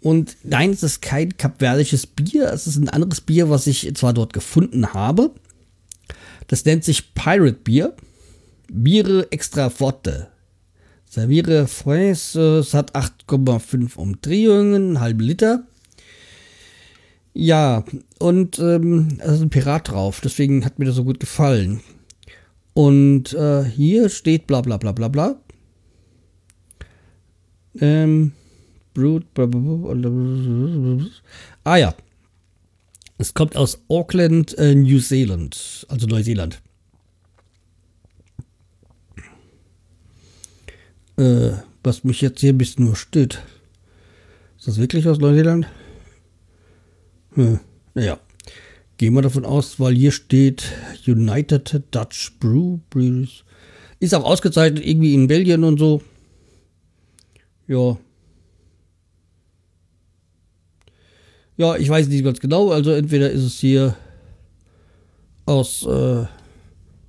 Und nein, es ist kein kapverdisches Bier, es ist ein anderes Bier, was ich zwar dort gefunden habe. Das nennt sich Pirate Bier. Biere extra forte. Serviere Freis, es hat 8,5 Umdrehungen, halbe Liter. Ja, und ähm, es ist ein Pirat drauf, deswegen hat mir das so gut gefallen. Und äh, hier steht bla bla bla bla bla. Ähm, Brut, ah ja. Es kommt aus Auckland, äh, New Zealand, also Neuseeland. Äh, was mich jetzt hier ein bisschen nur stört. Ist das wirklich aus Neuseeland? Hm, naja. Gehen wir davon aus, weil hier steht United Dutch Brew Breweries. Ist auch ausgezeichnet irgendwie in Belgien und so. Ja. Ja, ich weiß nicht ganz genau. Also entweder ist es hier aus äh,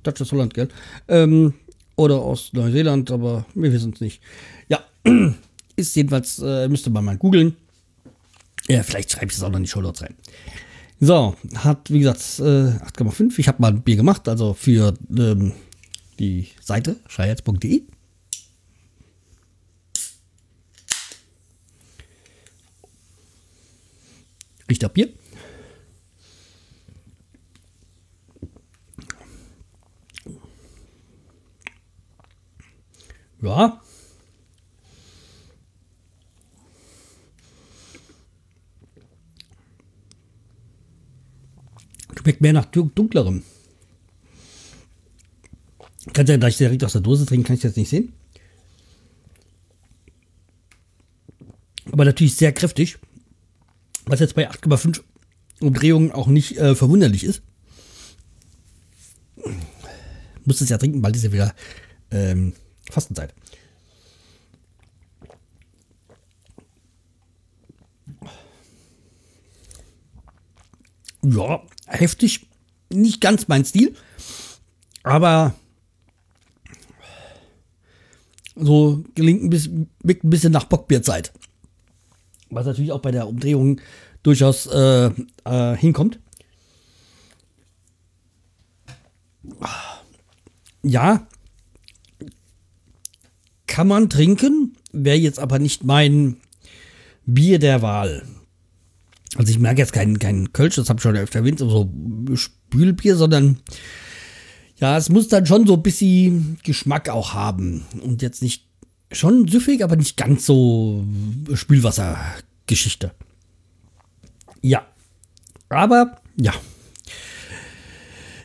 Dutches Holland, gell? Ähm, oder aus Neuseeland, aber wir wissen es nicht. Ja, ist jedenfalls, äh, müsste man mal googeln. Ja, vielleicht schreibe ich es auch noch in die Show Notes rein. So, hat wie gesagt äh, 8,5. Ich habe mal ein Bier gemacht, also für ähm, die Seite schreihals.de. Riecht ab Bier. Ja. Schmeckt mehr nach dunklerem. Kann ja, da ich direkt aus der Dose trinken, kann ich das nicht sehen. Aber natürlich sehr kräftig. Was jetzt bei 8,5 Umdrehungen auch nicht äh, verwunderlich ist. Muss es ja trinken, bald ist ja wieder ähm, Fastenzeit. Ja, heftig. Nicht ganz mein Stil. Aber so gelingt ein bisschen, ein bisschen nach Bockbierzeit. Was natürlich auch bei der Umdrehung durchaus äh, äh, hinkommt. Ja, kann man trinken, wäre jetzt aber nicht mein Bier der Wahl. Also ich merke jetzt keinen kein Kölsch, das habe ich schon öfter erwähnt, so Spülbier, sondern ja, es muss dann schon so ein bisschen Geschmack auch haben. Und jetzt nicht schon süffig, aber nicht ganz so Spülwassergeschichte. Ja. Aber ja.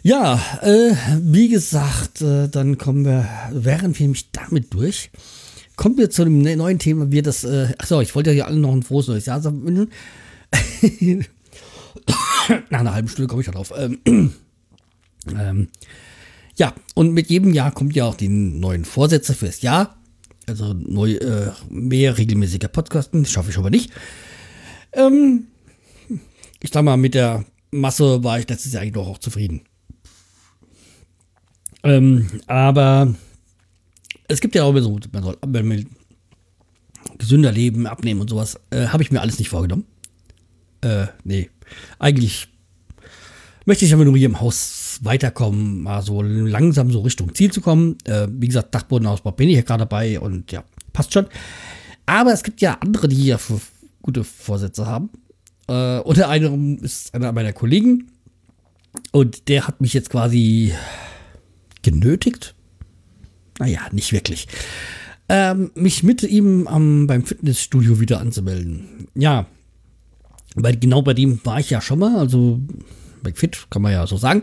Ja, äh, wie gesagt, äh, dann kommen wir, während wir mich damit durch, kommen wir zu einem ne-, neuen Thema. Wir das, äh, achso, ich wollte ja hier alle noch ein frohes neues Jahr wünschen. Nach einer halben Stunde komme ich darauf. Ähm, ähm, ja, und mit jedem Jahr kommt ja auch die neuen Vorsätze fürs Jahr. Also neu, äh, mehr regelmäßiger Podcasten, schaffe ich aber nicht. Ähm, ich sag mal, mit der Masse war ich letztes Jahr eigentlich doch auch zufrieden. Ähm, aber es gibt ja auch immer so, man soll man gesünder leben, abnehmen und sowas. Äh, Habe ich mir alles nicht vorgenommen. Äh, nee. Eigentlich möchte ich aber nur hier im Haus weiterkommen, mal so langsam so Richtung Ziel zu kommen. Äh, wie gesagt, Dachbodenausbau bin ich ja gerade dabei und ja, passt schon. Aber es gibt ja andere, die hier gute Vorsätze haben. Äh, unter anderem ist einer meiner Kollegen und der hat mich jetzt quasi genötigt. Naja, nicht wirklich. Ähm, mich mit ihm am, beim Fitnessstudio wieder anzumelden. Ja, weil genau bei dem war ich ja schon mal, also bei Fit kann man ja so sagen.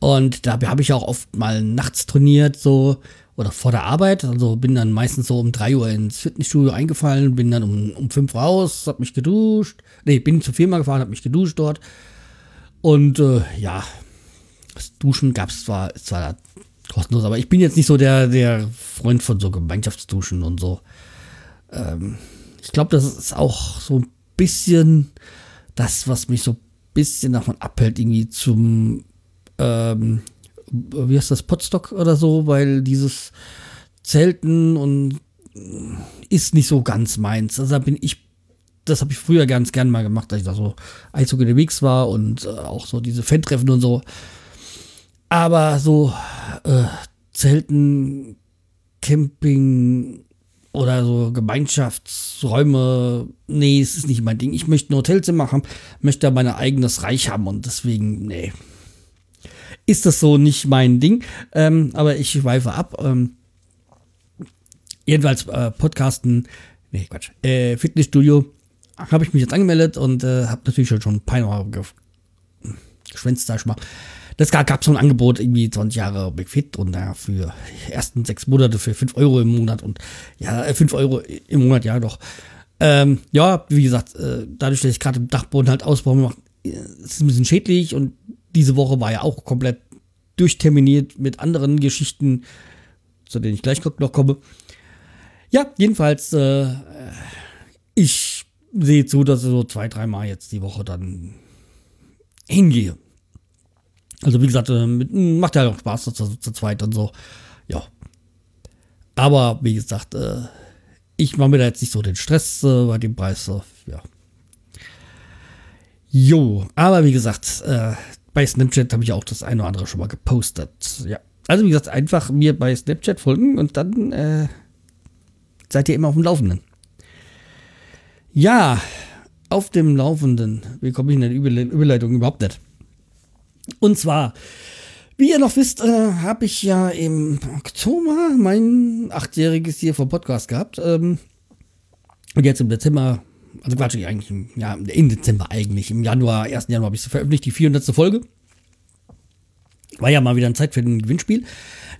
Und da habe ich auch oft mal nachts trainiert, so, oder vor der Arbeit. Also bin dann meistens so um 3 Uhr ins Fitnessstudio eingefallen, bin dann um, um 5 raus, hab mich geduscht. Nee, bin zur Firma gefahren, hab mich geduscht dort. Und äh, ja, das Duschen gab es zwar, zwar kostenlos, aber ich bin jetzt nicht so der, der Freund von so Gemeinschaftsduschen und so. Ähm, ich glaube, das ist auch so ein bisschen das, was mich so ein bisschen davon abhält, irgendwie zum, ähm, wie heißt das, Potstock oder so, weil dieses Zelten und ist nicht so ganz meins. Also da bin ich, das habe ich früher ganz gern mal gemacht, dass ich da so Eizug unterwegs war und äh, auch so diese Fan-Treffen und so. Aber so äh, Zelten, Camping oder so Gemeinschaftsräume, nee, es ist nicht mein Ding. Ich möchte ein Hotelzimmer haben, möchte da mein eigenes Reich haben und deswegen, nee. Ist das so nicht mein Ding, ähm, aber ich schweife ab. Ähm, jedenfalls äh, Podcasten, nee, Quatsch, äh, Fitnessstudio habe ich mich jetzt angemeldet und äh, habe natürlich schon ein paar geschwänzt, sag ich mal. Das gab, so ein Angebot, irgendwie 20 Jahre McFit und da für die ersten sechs Monate für 5 Euro im Monat und ja, 5 Euro im Monat, ja doch. Ähm, ja, wie gesagt, äh, dadurch, dass ich gerade im Dachboden halt Ausbau mache, ist ein bisschen schädlich und diese Woche war ja auch komplett durchterminiert mit anderen Geschichten, zu denen ich gleich noch komme. Ja, jedenfalls, äh, ich sehe zu, dass ich so zwei, dreimal jetzt die Woche dann hingehe. Also wie gesagt, äh, macht ja auch Spaß zu, zu zweit und so. Ja. Aber wie gesagt, äh, ich mache mir da jetzt nicht so den Stress äh, bei dem Preis. ja. Jo, aber wie gesagt, äh, bei Snapchat habe ich auch das eine oder andere schon mal gepostet. Ja. Also wie gesagt, einfach mir bei Snapchat folgen und dann äh, seid ihr immer auf dem Laufenden. Ja, auf dem Laufenden. Wie komme ich in der Überleitung überhaupt nicht? Und zwar, wie ihr noch wisst, äh, habe ich ja im Oktober mein achtjähriges hier vom Podcast gehabt. Ähm, und jetzt im Dezember, also Quatsch, eigentlich im, ja, im Dezember eigentlich, im Januar, 1. Januar habe ich es veröffentlicht, die 400. Folge. War ja mal wieder eine Zeit für ein Gewinnspiel.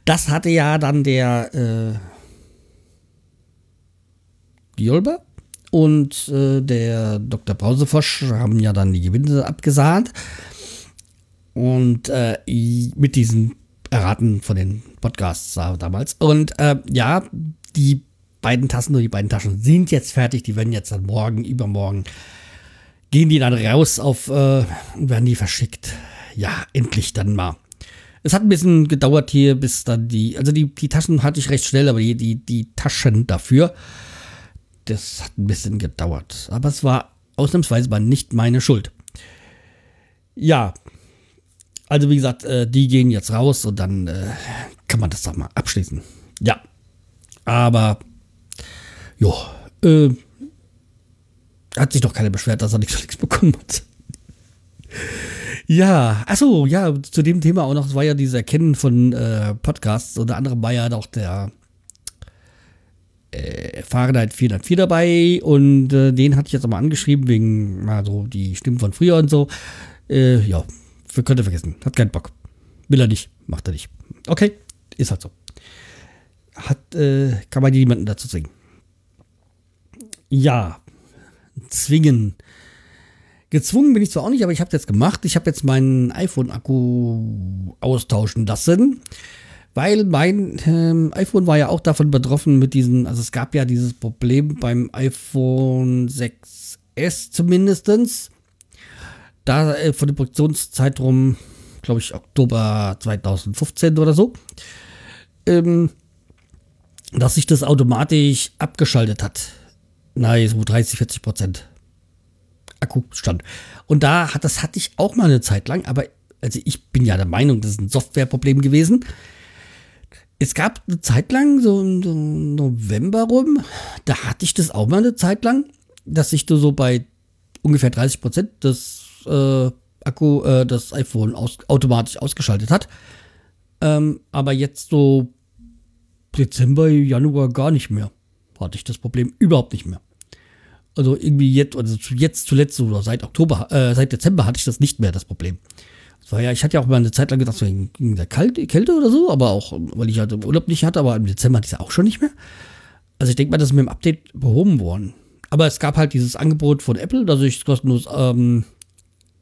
Das hatte ja dann der äh, Giolber und äh, der Dr. Brausefosch haben ja dann die Gewinne abgesahnt. Und äh, mit diesen Erraten von den Podcasts damals. Und äh, ja, die beiden Tassen oder die beiden Taschen sind jetzt fertig. Die werden jetzt dann morgen, übermorgen, gehen die dann raus auf, äh, werden die verschickt. Ja, endlich dann mal. Es hat ein bisschen gedauert hier, bis dann die, also die, die Taschen hatte ich recht schnell, aber die, die, die Taschen dafür, das hat ein bisschen gedauert. Aber es war ausnahmsweise mal nicht meine Schuld. Ja, also wie gesagt, äh, die gehen jetzt raus und dann äh, kann man das doch mal abschließen. Ja. Aber, jo, äh, hat sich doch keiner beschwert, dass er nichts, nichts bekommen hat. Ja, achso, ja, zu dem Thema auch noch, es war ja dieses Erkennen von äh, Podcasts. Unter anderem war ja auch der äh, Fahrenheit 404 dabei und äh, den hatte ich jetzt auch mal angeschrieben, wegen mal so die Stimmen von früher und so. Äh, ja, für, könnt ihr vergessen. Hat keinen Bock. Will er nicht. Macht er nicht. Okay, ist halt so. Hat, äh, kann man niemanden dazu zwingen. Ja, zwingen. Gezwungen bin ich zwar auch nicht, aber ich habe jetzt gemacht. Ich habe jetzt meinen iPhone-Akku austauschen lassen, weil mein ähm, iPhone war ja auch davon betroffen mit diesen, also es gab ja dieses Problem beim iPhone 6S zumindestens da äh, von dem Produktionszeitraum, glaube ich, Oktober 2015 oder so, ähm, dass sich das automatisch abgeschaltet hat. Nein, so 30, 40 Prozent Akkustand. Und da hat, das hatte ich auch mal eine Zeit lang, aber also ich bin ja der Meinung, das ist ein Softwareproblem gewesen. Es gab eine Zeit lang, so im November rum, da hatte ich das auch mal eine Zeit lang, dass ich so bei ungefähr 30 Prozent des äh, Akku äh, das iPhone aus, automatisch ausgeschaltet hat. Ähm, aber jetzt so Dezember, Januar gar nicht mehr. Hatte ich das Problem überhaupt nicht mehr. Also irgendwie jetzt, also jetzt zuletzt oder seit Oktober, äh, seit Dezember hatte ich das nicht mehr, das Problem. Das war ja, ich hatte ja auch mal eine Zeit lang gedacht, wegen der Kälte, Kälte oder so, aber auch, weil ich halt im Urlaub nicht hatte, aber im Dezember hatte ich es auch schon nicht mehr. Also ich denke mal, das ist mit dem Update behoben worden. Aber es gab halt dieses Angebot von Apple, dass ich kostenlos ähm,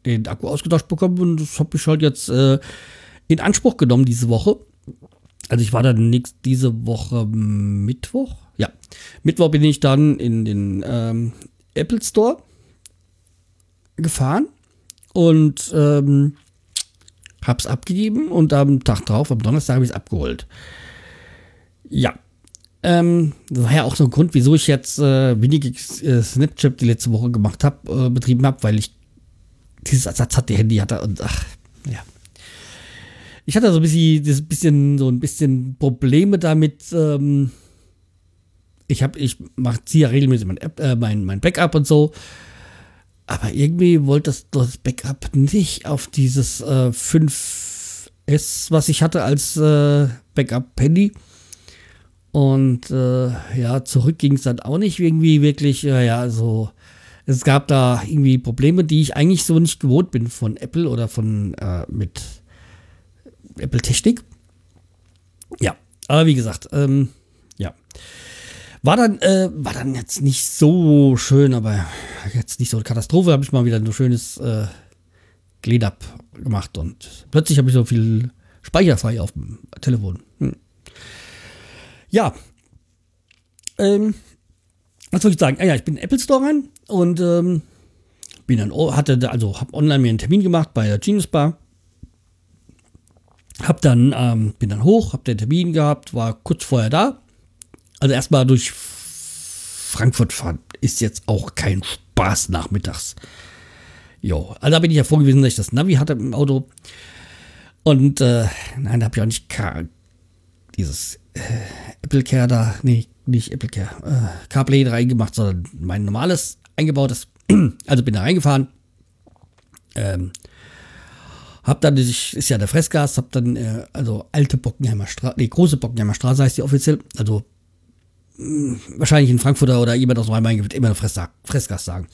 den Akku ausgetauscht bekommen und das habe ich halt jetzt äh, in Anspruch genommen diese Woche. Also ich war dann nächst, diese Woche Mittwoch. Ja, Mittwoch bin ich dann in den ähm, Apple Store gefahren und ähm, hab's abgegeben und am Tag drauf, am Donnerstag, habe ich es abgeholt. Ja, ähm, das war ja auch so ein Grund, wieso ich jetzt äh, wenige äh, Snapchat die letzte Woche gemacht habe, äh, betrieben habe, weil ich dieses Ersatz hatte, Handy hatte und ach, ja. Ich hatte so ein bisschen, das bisschen so ein bisschen Probleme damit. Ähm, ich habe, ich mache ziehe ja regelmäßig mein, App, äh, mein, mein Backup und so. Aber irgendwie wollte das, das Backup nicht auf dieses äh, 5S, was ich hatte als äh, Backup-Handy. Und äh, ja, zurück ging es dann auch nicht irgendwie wirklich, ja, so. Es gab da irgendwie Probleme, die ich eigentlich so nicht gewohnt bin von Apple oder von äh, mit Apple-Technik. Ja, aber wie gesagt, ähm, ja. War dann, äh, war dann jetzt nicht so schön, aber jetzt nicht so eine Katastrophe. Habe ich mal wieder ein schönes äh, Cleanup gemacht und plötzlich habe ich so viel Speicher frei auf dem Telefon. Hm. Ja. Ähm, was soll ich sagen? Ja, ich bin in Apple Store rein und ähm, bin dann, hatte, also habe online mir einen Termin gemacht bei der Genius Bar. Hab dann, ähm, bin dann hoch, hab den Termin gehabt, war kurz vorher da. Also erstmal durch Frankfurt fahren ist jetzt auch kein Spaß nachmittags. Jo, also da bin ich ja froh gewesen, dass ich das Navi hatte im Auto. Und äh, nein, da habe ich auch nicht dieses äh, Apple Care da, nee, nicht Apple Care, äh, CarPlay reingemacht, sondern mein normales eingebautes. also bin da reingefahren. Ähm, hab dann, ist ja der Fressgas, hab dann, äh, also alte Bockenheimer Straße, nee, große Bockenheimer Straße heißt die offiziell, also wahrscheinlich ein Frankfurter oder jemand aus Rhein-Main wird immer Fressgas, Fressgas sagen.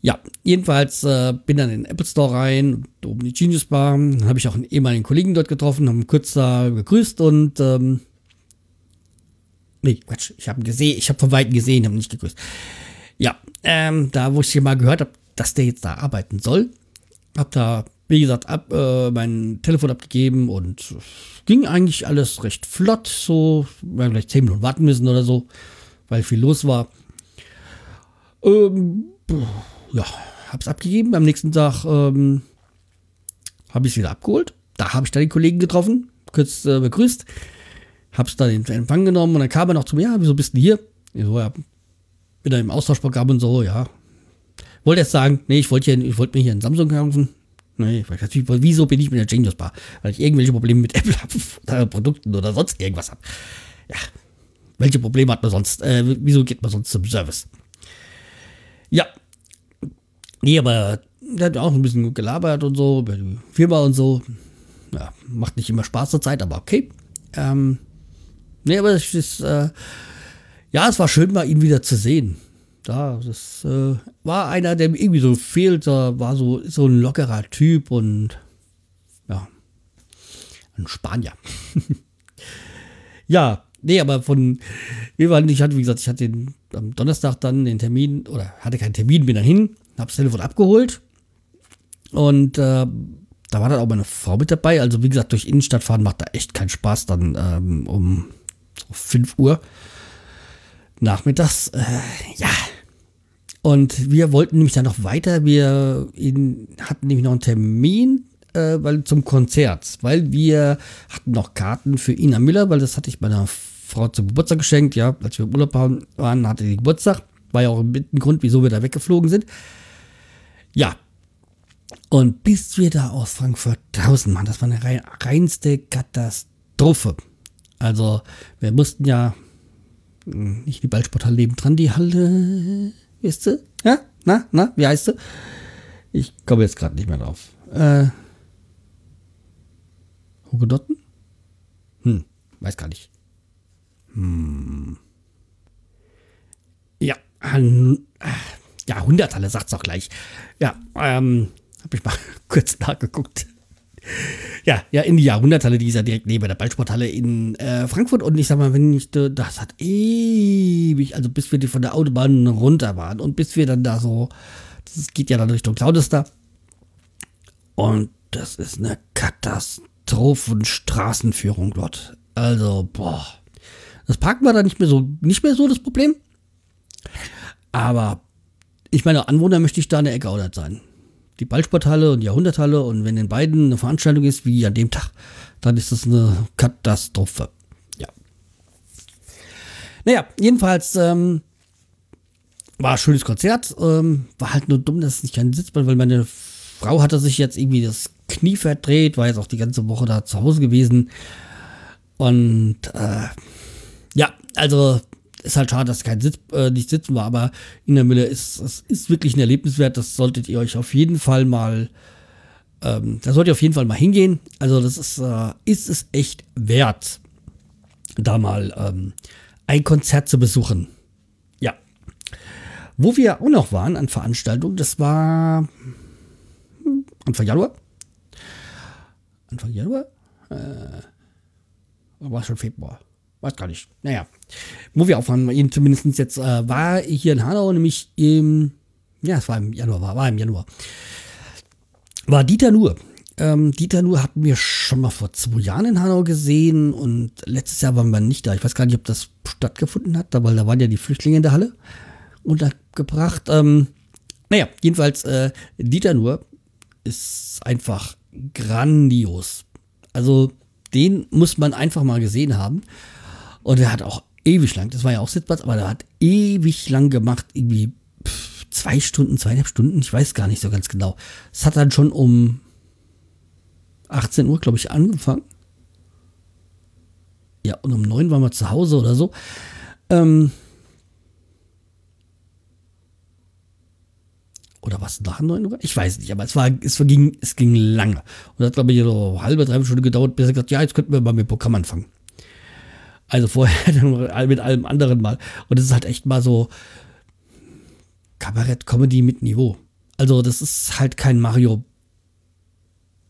Ja, jedenfalls äh, bin dann in den Apple Store rein, oben die Genius Bar, dann habe ich auch einen ehemaligen Kollegen dort getroffen, haben kurz da gegrüßt und ähm, nee, Quatsch, ich habe gesehen, ich habe von Weitem gesehen, habe nicht gegrüßt. Ja, ähm, da wo ich hier mal gehört habe, dass der jetzt da arbeiten soll, hab da wie gesagt, ab, äh, mein Telefon abgegeben und ging eigentlich alles recht flott. So, wir haben vielleicht 10 Minuten warten müssen oder so, weil viel los war. Ähm, ja, hab's abgegeben. Am nächsten Tag ähm, habe ich es wieder abgeholt. Da habe ich dann den Kollegen getroffen, kurz äh, begrüßt. Hab's dann in Empfang genommen und dann kam er noch zu mir, ja, wieso bist du hier? Ich so, ja, bin im Austauschprogramm und so, ja. Wollte erst sagen, nee, ich wollte wollt mir hier einen Samsung kaufen. Nee, wieso bin ich mit der Genius Bar? Weil ich irgendwelche Probleme mit Apple habe, oder Produkten oder sonst irgendwas habe. Ja, welche Probleme hat man sonst? Äh, wieso geht man sonst zum Service? Ja, nee, aber der hat auch ein bisschen gelabert und so, über die Firma und so. Ja, macht nicht immer Spaß zur Zeit, aber okay. Ähm, nee, aber es ist, äh, ja, es war schön mal ihn wieder zu sehen da, das äh, war einer, der irgendwie so fehlt. Da war so, so ein lockerer Typ und ja, ein Spanier. ja, nee, aber von, wir waren, ich hatte, wie gesagt, ich hatte den, am Donnerstag dann den Termin, oder hatte keinen Termin, bin dann hin, hab's Telefon abgeholt und äh, da war dann auch meine Frau mit dabei. Also, wie gesagt, durch Innenstadt fahren macht da echt keinen Spaß dann ähm, um so 5 Uhr nachmittags. Äh, ja, und wir wollten nämlich dann noch weiter. Wir hatten nämlich noch einen Termin äh, weil, zum Konzert, weil wir hatten noch Karten für Ina Miller, weil das hatte ich meiner Frau zum Geburtstag geschenkt. Ja, als wir im Urlaub waren, hatte sie Geburtstag. War ja auch ein Grund, wieso wir da weggeflogen sind. Ja. Und bis wir da aus Frankfurt draußen waren, das war eine reinste Katastrophe. Also, wir mussten ja hm, nicht die Ballsporthalle nebendran, die Halle Weißt du? Ja? Na, na, wie heißt du? Ich komme jetzt gerade nicht mehr drauf. Äh. Hugedotten? Hm, weiß gar nicht. Hm. Ja, äh, ja, Hunderthalle sagt's auch gleich. Ja, ähm, hab ich mal kurz nachgeguckt ja, ja, in die Jahrhunderthalle, die ist ja direkt neben der Ballsporthalle in äh, Frankfurt. Und ich sag mal, wenn ich, das hat ewig, also bis wir die von der Autobahn runter waren und bis wir dann da so, das geht ja dann Richtung Claudester. Und das ist eine Katastrophenstraßenführung dort. Also, boah. Das Parken war da nicht mehr so, nicht mehr so das Problem. Aber ich meine, Anwohner möchte ich da in der Ecke auch sein die Ballsporthalle und die Jahrhunderthalle und wenn in beiden eine Veranstaltung ist, wie an dem Tag, dann ist das eine Katastrophe. Ja. Naja, jedenfalls ähm, war ein schönes Konzert. Ähm, war halt nur dumm, dass es nicht kein Sitzband, weil meine Frau hatte sich jetzt irgendwie das Knie verdreht, war jetzt auch die ganze Woche da zu Hause gewesen. Und äh, ja, also ist halt schade, dass kein Sitz, äh, nicht sitzen war, aber in der Mülle ist es ist wirklich ein Erlebnis wert. Das solltet ihr euch auf jeden Fall mal, ähm, da solltet ihr auf jeden Fall mal hingehen. Also das ist, äh, ist es echt wert, da mal ähm, ein Konzert zu besuchen. Ja. Wo wir auch noch waren an Veranstaltungen, das war hm, Anfang Januar. Anfang Januar? Äh, war schon Februar. Weiß gar nicht. Naja, wo wir aufhören, eben zumindest jetzt äh, war hier in Hanau, nämlich im, ja, es war im Januar, war, war im Januar, war Dieter Nuhr. Ähm, Dieter Nuhr hatten wir schon mal vor zwei Jahren in Hanau gesehen und letztes Jahr waren wir nicht da. Ich weiß gar nicht, ob das stattgefunden hat, weil da waren ja die Flüchtlinge in der Halle untergebracht. Ähm, naja, jedenfalls, äh, Dieter Nuhr ist einfach grandios. Also, den muss man einfach mal gesehen haben. Und er hat auch ewig lang, das war ja auch Sitzplatz, aber er hat ewig lang gemacht, irgendwie pff, zwei Stunden, zweieinhalb Stunden, ich weiß gar nicht so ganz genau. Es hat dann schon um 18 Uhr, glaube ich, angefangen. Ja, und um 9 waren wir zu Hause oder so. Ähm, oder was nach 9 Uhr? Ich weiß nicht, aber es war, es ging, es ging lange. Und hat, glaube ich, so halbe, dreiviertel Stunde gedauert, bis er gesagt, ja, jetzt könnten wir mal mit Programm anfangen. Also vorher mit allem anderen mal. Und es ist halt echt mal so Kabarett-Comedy mit Niveau. Also das ist halt kein Mario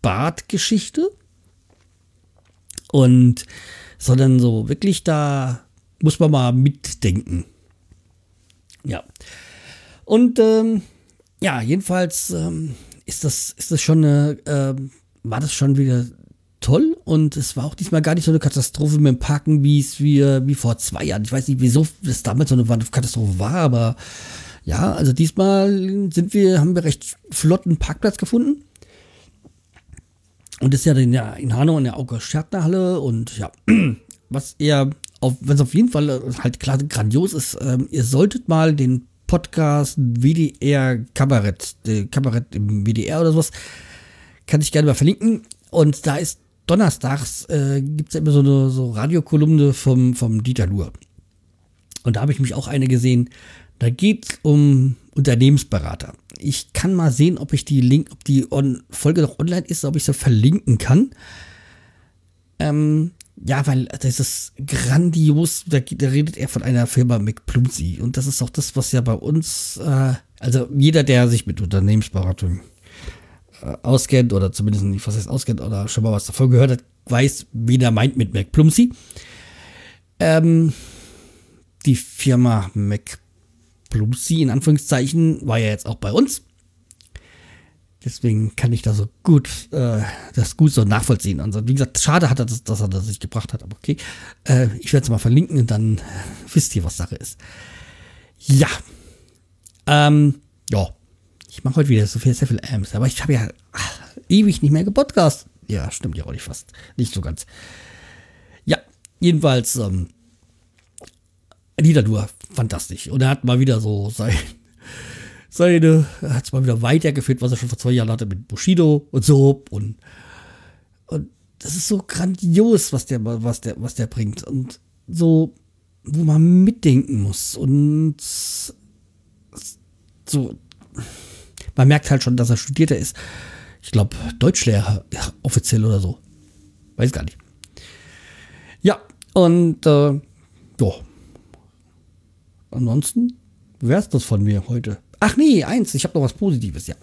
Bart-Geschichte. Und sondern so wirklich da muss man mal mitdenken. Ja. Und ähm, ja, jedenfalls ähm, ist das, ist das schon eine, äh, war das schon wieder toll und es war auch diesmal gar nicht so eine Katastrophe mit dem Parken, wie es wie, wie vor zwei Jahren. Ich weiß nicht, wieso es damals so eine Katastrophe war, aber ja, also diesmal sind wir, haben wir recht flotten Parkplatz gefunden. Und das ist ja in, der, in Hanau in der August-Schärtner-Halle und ja, was eher, wenn es auf jeden Fall halt klar grandios ist, ähm, ihr solltet mal den Podcast WDR Kabarett, Kabarett im WDR oder sowas, kann ich gerne mal verlinken. Und da ist donnerstags äh, gibt es ja immer so eine so Radiokolumne vom, vom Dieter Nuhr. Und da habe ich mich auch eine gesehen. Da geht es um Unternehmensberater. Ich kann mal sehen, ob ich die Link, ob die on, Folge noch online ist, ob ich sie verlinken kann. Ähm, ja, weil das ist grandios. Da, da, redet er von einer Firma McPlumsey. Und das ist auch das, was ja bei uns, äh, also jeder, der sich mit Unternehmensberatung auskennt oder zumindest nicht, was heißt auskennt oder schon mal was davon gehört hat, weiß, wie der meint mit McPlumsey. Ähm, die Firma McPlumsey in Anführungszeichen war ja jetzt auch bei uns. Deswegen kann ich da so gut, äh, das gut so nachvollziehen. Also, wie gesagt, schade hat er, das, dass er das nicht gebracht hat, aber okay. Äh, ich werde es mal verlinken und dann wisst ihr, was Sache ist. Ja. Ähm, ja. Ich mache heute wieder so viel, sehr viel Ams, aber ich habe ja ach, ewig nicht mehr gepodcast. Ja, stimmt ja auch nicht fast. Nicht so ganz. Ja, jedenfalls, ähm, Niederdur, fantastisch. Und er hat mal wieder so sein, seine, er hat es mal wieder weitergeführt, was er schon vor zwei Jahren hatte mit Bushido und so. Und, und das ist so grandios, was der, was der, was der bringt. Und so, wo man mitdenken muss. Und so, man merkt halt schon, dass er studierter ist. Ich glaube, Deutschlehrer ja, offiziell oder so. Weiß gar nicht. Ja, und äh, ja. Ansonsten wäre es das von mir heute. Ach nee, eins, ich habe noch was Positives, ja.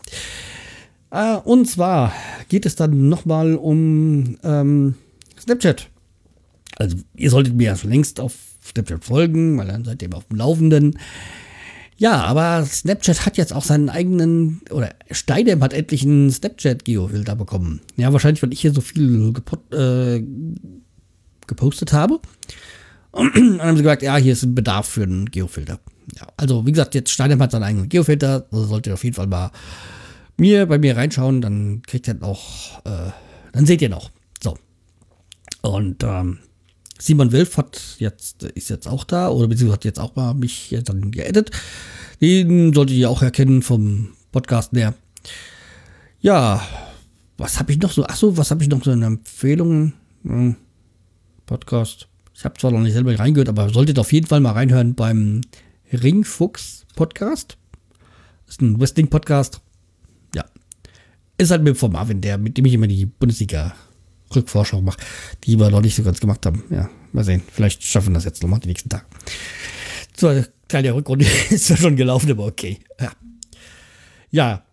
Äh, und zwar geht es dann nochmal um ähm, Snapchat. Also ihr solltet mir ja schon längst auf Snapchat folgen, weil dann seid ihr auf dem Laufenden. Ja, aber Snapchat hat jetzt auch seinen eigenen, oder Steidem hat endlich einen Snapchat-Geofilter bekommen. Ja, wahrscheinlich, weil ich hier so viel äh, gepostet habe. Und dann haben sie gesagt, ja, hier ist ein Bedarf für einen Geofilter. Ja, also, wie gesagt, jetzt Steidem hat seinen eigenen Geofilter. Also solltet ihr auf jeden Fall mal mir bei mir reinschauen, dann kriegt ihr noch, äh, dann seht ihr noch. So. Und ähm, Simon Wilf hat jetzt, ist jetzt auch da, oder beziehungsweise hat jetzt auch mal mich dann geedit. Den solltet ihr auch erkennen vom Podcast her. Ja, was habe ich noch so? Achso, was habe ich noch so in Empfehlungen? Hm, Podcast. Ich habe zwar noch nicht selber reingehört, aber solltet auf jeden Fall mal reinhören beim Ringfuchs Podcast. Das ist ein Wrestling-Podcast. Ja. Ist halt mit von Marvin, der, mit dem ich immer die Bundesliga-Rückvorschau mache, die wir noch nicht so ganz gemacht haben. Ja, mal sehen. Vielleicht schaffen wir das jetzt nochmal die nächsten Tage. So, kleine Rückrunde ist ja schon gelaufen, aber okay. Ja. ja.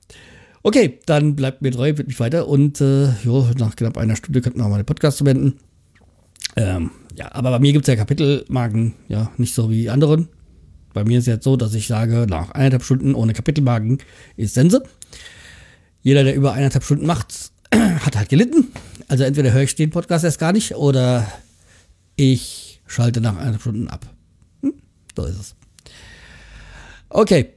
Okay, dann bleibt mir treu, wird mich weiter und äh, jo, nach knapp einer Stunde könnten wir mal den Podcast beenden. Ähm, ja, aber bei mir gibt es ja Kapitelmarken, ja, nicht so wie anderen. Bei mir ist jetzt so, dass ich sage, nach eineinhalb Stunden ohne Kapitelmarken ist Sense. Jeder, der über eineinhalb Stunden macht, hat halt gelitten. Also entweder höre ich den Podcast erst gar nicht oder ich schalte nach eineinhalb Stunden ab. Hm, so ist es. Okay,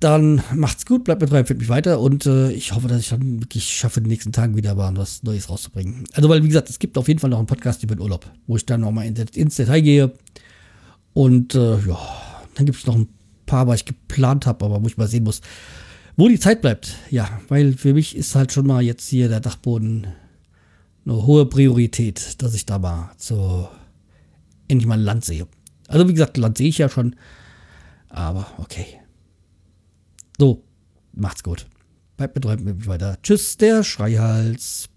dann macht's gut, bleibt mir treu, empfiehlt mich weiter und äh, ich hoffe, dass ich dann wirklich schaffe, in den nächsten Tagen wieder mal was Neues rauszubringen. Also, weil, wie gesagt, es gibt auf jeden Fall noch einen Podcast über den Urlaub, wo ich dann nochmal ins Detail gehe. Und äh, ja, dann gibt es noch ein paar, was ich geplant habe, aber wo ich mal sehen muss, wo die Zeit bleibt. Ja, weil für mich ist halt schon mal jetzt hier der Dachboden eine hohe Priorität, dass ich da mal so endlich mal Land sehe. Also, wie gesagt, Land sehe ich ja schon. Aber okay. So, macht's gut. Bleibt betreut mit weiter. Tschüss, der Schreihals.